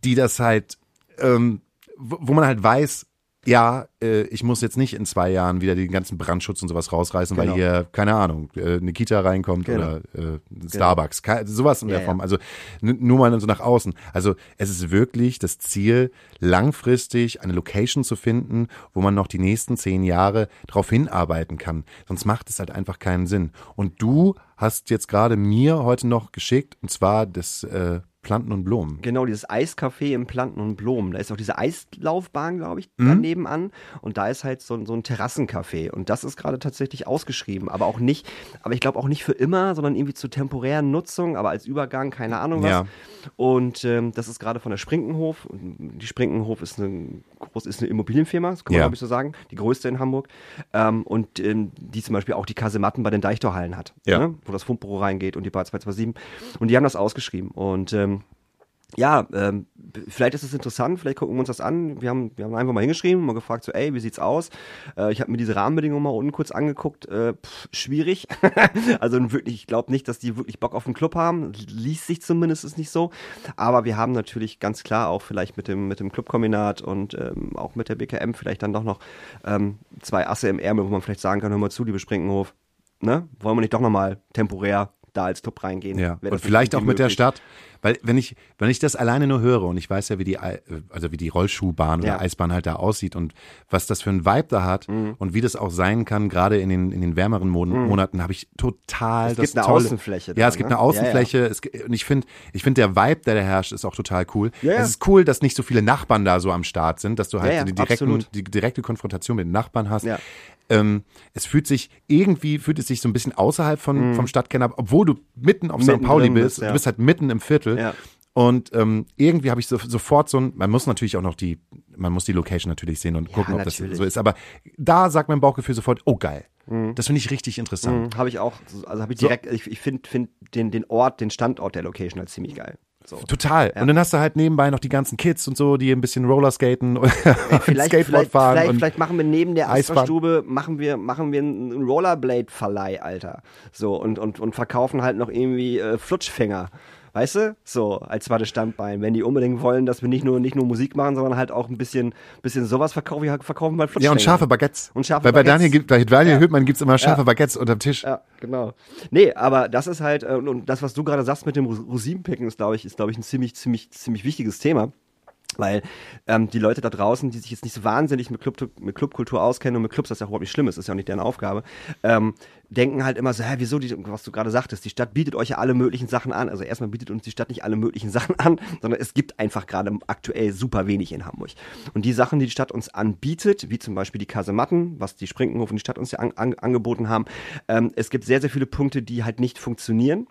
die das halt, ähm, wo wo man halt weiß, ja, äh, ich muss jetzt nicht in zwei Jahren wieder den ganzen Brandschutz und sowas rausreißen, Genau. weil hier, keine Ahnung, äh, eine Kita reinkommt Genau. oder äh, ein Starbucks, Ke- sowas in der Ja, Form. ja. Also nur mal so nach außen. Also es ist wirklich das Ziel, langfristig eine Location zu finden, wo man noch die nächsten zehn Jahre drauf hinarbeiten kann. Sonst macht es halt einfach keinen Sinn. Und du hast jetzt gerade mir heute noch geschickt, und zwar das äh, Planten und Blumen. Genau, dieses Eiscafé im Planten und Blumen. Da ist auch diese Eislaufbahn, glaube ich, Mhm. daneben an. Und da ist halt so, so ein Terrassencafé. Und das ist gerade tatsächlich ausgeschrieben. Aber auch nicht, aber ich glaube auch nicht für immer, sondern irgendwie zur temporären Nutzung, aber als Übergang, keine Ahnung was. Ja. Und ähm, das ist gerade von der Sprinkenhof. Und Die Sprinkenhof ist eine, groß, ist eine Immobilienfirma, das kann man Ja. glaube ich so sagen. Die größte in Hamburg. Ähm, und ähm, die zum Beispiel auch die Kasematten bei den Deichtorhallen hat. Ja. Ne? Wo das Fundbüro reingeht und die Bar 227. Und die haben das ausgeschrieben. Und ähm, ja, ähm, vielleicht ist es interessant, vielleicht gucken wir uns das an. Wir haben, wir haben einfach mal hingeschrieben, mal gefragt, so, ey, wie sieht's aus? Äh, ich habe mir diese Rahmenbedingungen mal unten kurz angeguckt. Äh, pff, schwierig. also wirklich, ich glaube nicht, dass die wirklich Bock auf den Club haben. Liest sich zumindest nicht so. Aber wir haben natürlich ganz klar auch vielleicht mit dem, mit dem Clubkombinat und ähm, auch mit der BKM vielleicht dann doch noch ähm, zwei Asse im Ärmel, wo man vielleicht sagen kann, hör mal zu, liebe Sprinkenhof, ne? Wollen wir nicht doch nochmal temporär da als Club reingehen? Ja, und vielleicht auch mit der? Stadt. Weil wenn ich, wenn ich das alleine nur höre und ich weiß ja, wie die, also wie die Rollschuhbahn oder Ja. Mhm. Eisbahn halt da aussieht und was das für ein Vibe da hat und wie das auch sein kann, gerade in den, in den wärmeren Mon Monaten, habe ich total Es das gibt eine tolle, Außenfläche Ja, da, es gibt ne? eine Außenfläche. Es, gi- und ich finde, ich finde der Vibe, der da herrscht, ist auch total cool. Ja, ja. Es ist cool, dass nicht so viele Nachbarn da so am Start sind, dass du halt Ja, ja, so die, direkten, die direkte Konfrontation mit den Nachbarn hast. Ja. Ähm, es fühlt sich irgendwie fühlt es sich so ein bisschen außerhalb von, vom Stadtkern ab, obwohl du mitten auf St. Mhm. Mittendrin Pauli bist. bist, ja. Du bist halt mitten im Viertel. Ja. Und ähm, irgendwie habe ich so, sofort so ein, man muss natürlich auch noch die, man muss die Location natürlich sehen und gucken, ob das natürlich. so ist. Aber da sagt mein Bauchgefühl sofort, oh geil. Das finde ich richtig interessant. Mhm, habe ich auch, also habe ich direkt, ich, ich finde find den, den Ort, den Standort der Location halt ziemlich geil. So. Total. Und dann hast du halt nebenbei noch die ganzen Kids und so, die ein bisschen Rollerskaten und Vielleicht, Skateboard vielleicht, fahren. vielleicht, vielleicht machen wir neben der. Astra-Stube, machen wir, machen wir einen Rollerblade-Verleih, Alter. So, und, und, und verkaufen halt noch irgendwie äh, Flutschfänger. Weißt du? So, als zweites Standbein. Wenn die unbedingt wollen, dass wir nicht nur, nicht nur Musik machen, sondern halt auch ein bisschen, bisschen sowas verkaufen, wir verkaufen mal ja, und scharfe Baguettes. Und scharfe Weil bei Baguettes. Daniel, gibt- bei Daniel Ja. Hüttmann gibt's immer scharfe Baguettes unterm Tisch. Ja, genau. Nee, aber das ist halt, äh, und- das, was du gerade sagst mit dem Ros- Rosinenpicken, ist, glaube ich, ist, glaube ich, ein ziemlich, ziemlich, ziemlich wichtiges Thema. Weil ähm, die Leute da draußen, die sich jetzt nicht so wahnsinnig mit, Club, mit Clubkultur auskennen und mit Clubs, das ja überhaupt nicht schlimm ist, ist ja auch nicht deren Aufgabe, ähm, denken halt immer so, hä, wieso, die, was du gerade sagtest, die Stadt bietet euch ja alle möglichen Sachen an. Also erstmal bietet uns die Stadt nicht alle möglichen Sachen an, sondern es gibt einfach gerade aktuell super wenig in Hamburg. Und die Sachen, die die Stadt uns anbietet, wie zum Beispiel die Kasematten, was die Sprinkenhof und die Stadt uns ja an, an, angeboten haben, ähm, es gibt sehr, sehr viele Punkte, die halt nicht funktionieren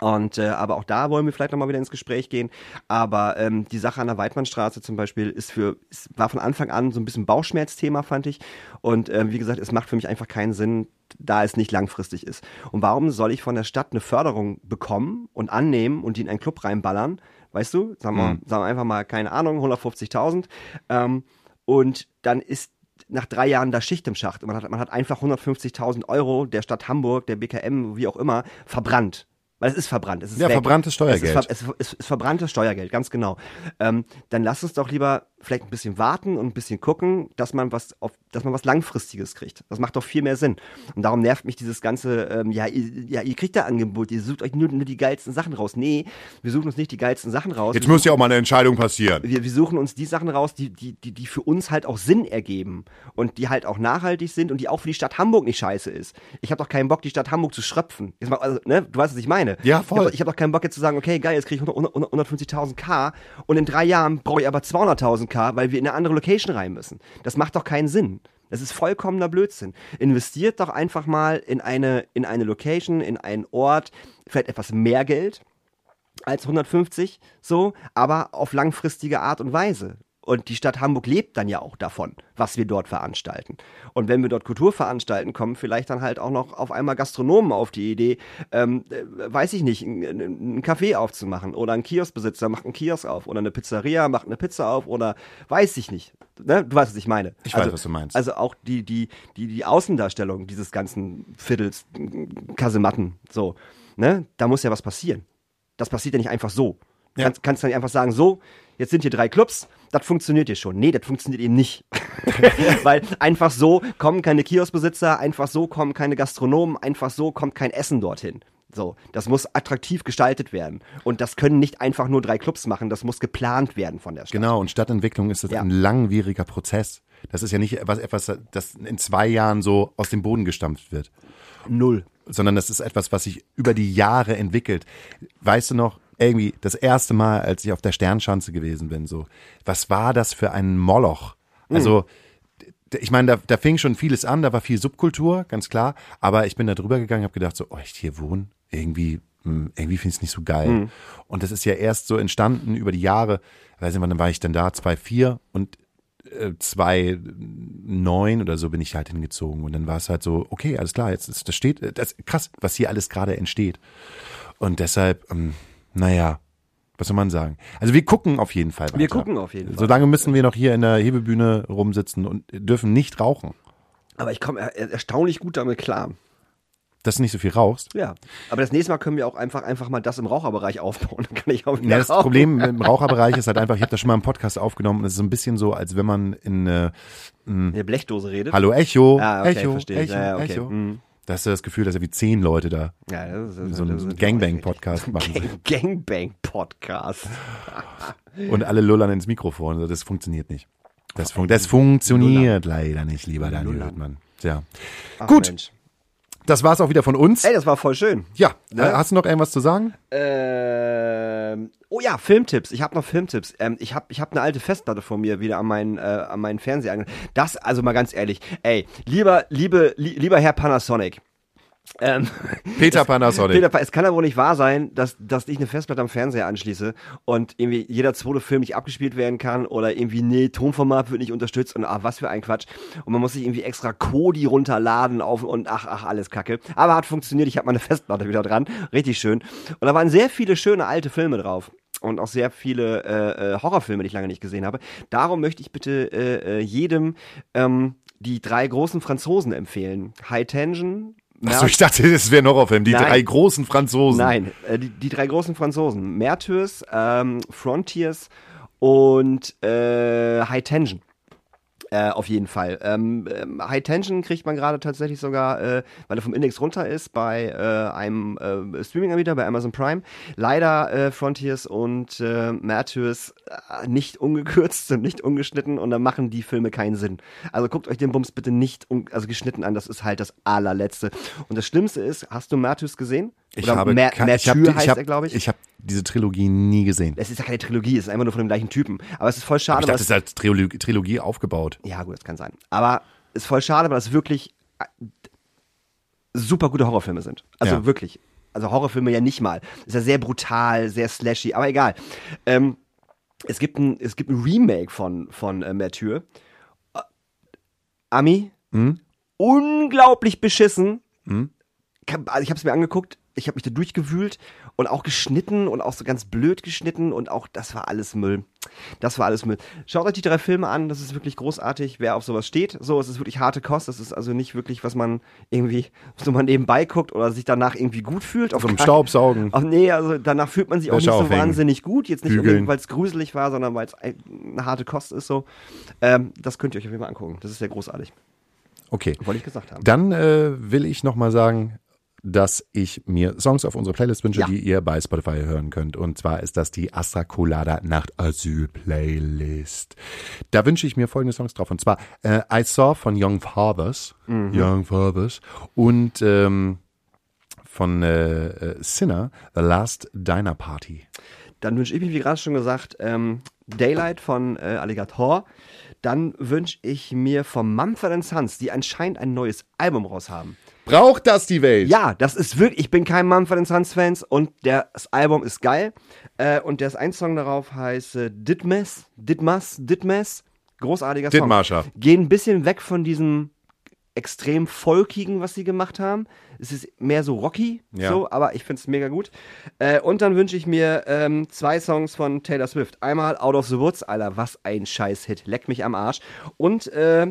und äh, aber auch da wollen wir vielleicht nochmal wieder ins Gespräch gehen. Aber ähm, die Sache an der Weidmannstraße zum Beispiel ist für, ist, war von Anfang an so ein bisschen Bauchschmerzthema, fand ich. Und ähm, wie gesagt, es macht für mich einfach keinen Sinn, da es nicht langfristig ist. Und warum soll ich von der Stadt eine Förderung bekommen und annehmen und die in einen Club reinballern? Weißt du, sagen wir, mhm. sagen wir einfach mal, keine Ahnung, 150.000. Ähm, und dann ist nach drei Jahren da Schicht im Schacht. Man hat, man hat einfach 150.000 Euro der Stadt Hamburg, der BKM, wie auch immer, verbrannt. Weil es ist verbrannt. Es ist ja, weg. verbranntes Steuergeld. Es ist, ver es, ist, es ist verbranntes Steuergeld, ganz genau. Ähm, dann lass uns doch lieber vielleicht ein bisschen warten und ein bisschen gucken, dass man was auf, dass man was Langfristiges kriegt. Das macht doch viel mehr Sinn. Und darum nervt mich dieses ganze, ähm, ja, ihr, ja, ihr kriegt da Angebot, ihr sucht euch nur, nur die geilsten Sachen raus. Nee, wir suchen uns nicht die geilsten Sachen raus. Jetzt muss ja auch mal eine Entscheidung passieren. Wir, wir suchen uns die Sachen raus, die, die, die, die für uns halt auch Sinn ergeben und die halt auch nachhaltig sind und die auch für die Stadt Hamburg nicht scheiße ist. Ich habe doch keinen Bock, die Stadt Hamburg zu schröpfen. Jetzt mal, also, ne, du weißt, was ich meine. Ja, voll. Ich habe hab doch keinen Bock jetzt zu sagen, okay, geil, jetzt kriege ich 150.000 K und in drei Jahren brauche ich aber 200.000 K, weil wir in eine andere Location rein müssen. Das macht doch keinen Sinn. Das ist vollkommener Blödsinn. Investiert doch einfach mal in eine, in eine Location, in einen Ort, vielleicht etwas mehr Geld als 150, so, aber auf langfristige Art und Weise. Und die Stadt Hamburg lebt dann ja auch davon, was wir dort veranstalten. Und wenn wir dort Kultur veranstalten, kommen vielleicht dann halt auch noch auf einmal Gastronomen auf die Idee, ähm, äh, weiß ich nicht, ein, ein Café aufzumachen oder ein Kioskbesitzer macht einen Kiosk auf oder eine Pizzeria macht eine Pizza auf oder weiß ich nicht. Ne? Du weißt, was ich meine. Ich also, weiß, was du meinst. Also auch die, die, die, die Außendarstellung dieses ganzen Viertels, Kasematten, so, ne? Da muss ja was passieren. Das passiert ja nicht einfach so. Ja. Kannst, kannst du nicht einfach sagen, so, jetzt sind hier drei Clubs, das funktioniert hier schon. Nee, das funktioniert eben nicht. Weil einfach so kommen keine Kioskbesitzer, einfach so kommen keine Gastronomen, einfach so kommt kein Essen dorthin. So, das muss attraktiv gestaltet werden. Und das können nicht einfach nur drei Clubs machen, das muss geplant werden von der Stadt. Genau, und Stadtentwicklung ist das ja. ein langwieriger Prozess. Das ist ja nicht etwas, etwas, das in zwei Jahren so aus dem Boden gestampft wird. Null. Sondern das ist etwas, was sich über die Jahre entwickelt. Weißt du noch, irgendwie das erste Mal, als ich auf der Sternschanze gewesen bin, so, was war das für ein Moloch? Also, ich meine, da, da fing schon vieles an, da war viel Subkultur, ganz klar, aber ich bin da drüber gegangen, habe gedacht, so, oh, ich hier wohnen, irgendwie, hm, irgendwie finde ich es nicht so geil. Mhm. Und das ist ja erst so entstanden über die Jahre, weiß nicht, wann war ich denn da, zwei vier und äh, zwei neun oder so bin ich halt hingezogen und dann war es halt so, okay, alles klar, jetzt ist das steht, das krass, was hier alles gerade entsteht. Und deshalb, ähm, naja, was soll man sagen? Also wir gucken auf jeden Fall weiter. Wir gucken auf jeden Fall. Solange müssen wir noch hier in der Hebebühne rumsitzen und dürfen nicht rauchen. Aber ich komme erstaunlich gut damit klar. Dass du nicht so viel rauchst? Ja. Aber das nächste Mal können wir auch einfach, einfach mal das im Raucherbereich aufbauen. Dann kann ich auch ja, das rauchen. Problem im Raucherbereich ist halt einfach, ich habe das schon mal im Podcast aufgenommen und es ist so ein bisschen so, als wenn man in äh, eine Blechdose redet. Hallo Echo. Ah, okay, Echo, verstehe Echo, ja, ja, okay. Echo. Mhm. Da hast du das Gefühl, dass er wie zehn Leute da Ja, das ist, so einen Gangbang-Podcast machen. Gang, Gangbang-Podcast. Und alle lullern ins Mikrofon. Also das funktioniert nicht. Das, fun das funktioniert leider nicht, lieber Daniel Lullern. Hürtmann. Tja. Ach, Gut. Mensch. Das war's auch wieder von uns. Ey, das war voll schön. Ja, Ne? äh, hast du noch irgendwas zu sagen? Ähm, oh ja, Filmtipps. Ich habe noch Filmtipps. Ähm, ich habe ich hab eine alte Festplatte von mir wieder an meinen, äh, an meinen Fernseher Das, also mal ganz ehrlich. Ey, lieber, liebe, li lieber Herr Panasonic. Ähm, Peter Panasonic. Peter, es kann ja wohl nicht wahr sein, dass, dass ich eine Festplatte am Fernseher anschließe und irgendwie jeder zweite Film nicht abgespielt werden kann oder irgendwie, nee, Tonformat wird nicht unterstützt und ah, was für ein Quatsch. Und man muss sich irgendwie extra Kodi runterladen auf und ach, ach, alles Kacke. Aber hat funktioniert, ich habe meine Festplatte wieder dran. Richtig schön. Und da waren sehr viele schöne alte Filme drauf. Und auch sehr viele äh, äh, Horrorfilme, die ich lange nicht gesehen habe. Darum möchte ich bitte äh, äh, jedem ähm, die drei großen Franzosen empfehlen. High Tension, Achso, ich dachte, das wäre ein Horrorfilm. Die Nein. drei großen Franzosen. Nein, äh, die, die drei großen Franzosen. Mertyrs, ähm, Frontiers und äh, High Tension. Äh, auf jeden Fall. Ähm, ähm, High Tension kriegt man gerade tatsächlich sogar, äh, weil er vom Index runter ist, bei äh, einem äh, Streaming-Anbieter, bei Amazon Prime. Leider äh, Frontiers und äh, Matthews äh, nicht ungekürzt und nicht ungeschnitten und dann machen die Filme keinen Sinn. Also guckt euch den Bums bitte nicht un also geschnitten an, das ist halt das allerletzte. Und das Schlimmste ist, hast du Matthews gesehen? Ich Oder habe, Ma ich die- heißt ich habe, er, glaube ich. ich habe diese Trilogie nie gesehen. Es ist ja keine Trilogie, es ist einfach nur von dem gleichen Typen. Aber es ist voll schade, Ich weil dachte, es- es ist als Trilogie, Trilogie aufgebaut. Ja, gut, das kann sein. Aber ist voll schade, weil das wirklich äh, super gute Horrorfilme sind. Also Ja. wirklich. Also Horrorfilme ja nicht mal. Ist ja sehr brutal, sehr slashy, aber egal. Ähm, es gibt ein, es gibt ein Remake von, von äh, Mathieu. Äh, Ami, unglaublich beschissen. Kann- Also ich habe es mir angeguckt, ich habe mich da durchgewühlt und auch geschnitten und auch so ganz blöd geschnitten und auch das war alles Müll. Das war alles Müll. Schaut euch die drei Filme an, das ist wirklich großartig, wer auf sowas steht. So, es ist wirklich harte Kost, das ist also nicht wirklich, was man irgendwie so mal nebenbei guckt oder sich danach irgendwie gut fühlt. Auf Vom gar- Staubsaugen. Ach nee, also danach fühlt man sich auch Wäsche nicht so aufhängen. wahnsinnig gut. Jetzt nicht unbedingt, weil es gruselig war, sondern weil es ein- eine harte Kost ist so. Ähm, das könnt ihr euch auf jeden Fall angucken. Das ist sehr großartig. Okay. Wollte ich gesagt haben. Dann äh, will ich nochmal sagen, dass ich mir Songs auf unsere Playlist wünsche, Ja. die ihr bei Spotify hören könnt. Und zwar ist das die Astra Colada Nacht Asyl Playlist. Da wünsche ich mir folgende Songs drauf. Und zwar äh, I Saw von Young Fathers. Young Fathers. Und ähm, von äh, äh, Sinner, The Last Diner Party. Dann wünsche ich mir, wie gerade schon gesagt, ähm, Daylight von äh, Alligator. Dann wünsche ich mir von Mumford Sons, die anscheinend ein neues Album raus haben. Braucht das die Welt? Ja, das ist wirklich, ich bin kein Mumford Sons Fans und der, das Album ist geil. Äh, und der ein Song darauf heißt äh, Ditmes, Ditmas, Ditmes. Großartiger Song. Dithmarscher. Gehen ein bisschen weg von diesem extrem folkigen, was sie gemacht haben. Es ist mehr so rocky, Ja. so, aber ich finde es mega gut. Äh, und dann wünsche ich mir ähm, zwei Songs von Taylor Swift. Einmal Out of the Woods, Alter, was ein Scheiß-Hit, leck mich am Arsch. Und äh,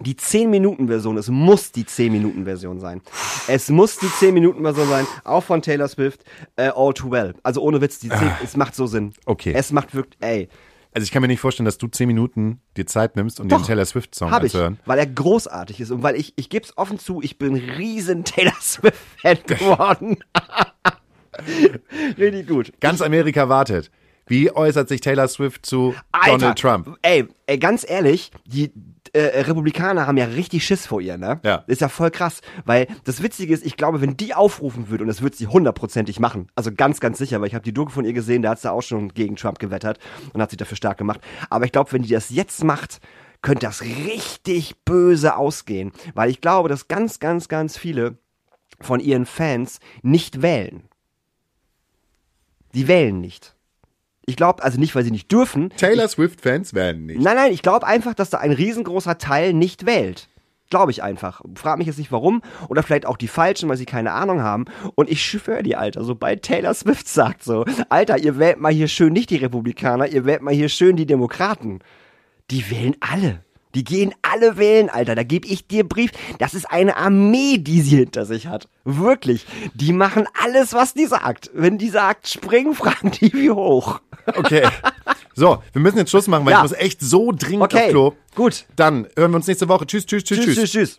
die 10-Minuten-Version, es muss die 10-Minuten-Version sein. Es muss die 10-Minuten-Version sein, auch von Taylor Swift, äh, All Too Well. Also ohne Witz, die 10, es macht so Sinn. Ah. Okay. Es macht wirklich, ey, Also ich kann mir nicht vorstellen, dass du zehn Minuten dir Zeit nimmst, um den Doch, Taylor Swift-Song ich, anzuhören. weil er großartig ist und weil ich, ich gebe es offen zu, ich bin riesen Taylor Swift-Fan geworden. Richtig gut. Ganz Amerika wartet. Wie äußert sich Taylor Swift zu Alter, Donald Trump? Ey, ey, ganz ehrlich, die äh, Republikaner haben ja richtig Schiss vor ihr, ne? Ja. Ist ja voll krass. Weil das Witzige ist, ich glaube, wenn die aufrufen würde, und das wird sie hundertprozentig machen, also ganz, ganz sicher, weil ich habe die Doku von ihr gesehen, da hat sie auch schon gegen Trump gewettert und hat sich dafür stark gemacht. Aber ich glaube, wenn die das jetzt macht, könnte das richtig böse ausgehen. Weil ich glaube, dass ganz, ganz, ganz viele von ihren Fans nicht wählen. Die wählen nicht. Ich glaube, also nicht, weil sie nicht dürfen. Taylor Swift-Fans werden nicht. Nein, nein, ich glaube einfach, dass da ein riesengroßer Teil nicht wählt. Glaube ich einfach. Frag mich jetzt nicht warum. Oder vielleicht auch die Falschen, weil sie keine Ahnung haben. Und ich schwöre dir, Alter, sobald Taylor Swift sagt so, Alter, ihr wählt mal hier schön nicht die Republikaner, ihr wählt mal hier schön die Demokraten. Die wählen alle. Die gehen alle wählen, Alter. Da gebe ich dir Brief. Das ist eine Armee, die sie hinter sich hat. Wirklich. Die machen alles, was die sagt. Wenn die sagt, springen, fragen die wie hoch. Okay. So, wir müssen jetzt Schluss machen, weil Ja. ich muss echt so dringend Okay, auf Klo. gut. Dann hören wir uns nächste Woche. Tschüss, tschüss, tschüss, Tschüss, tschüss, tschüss.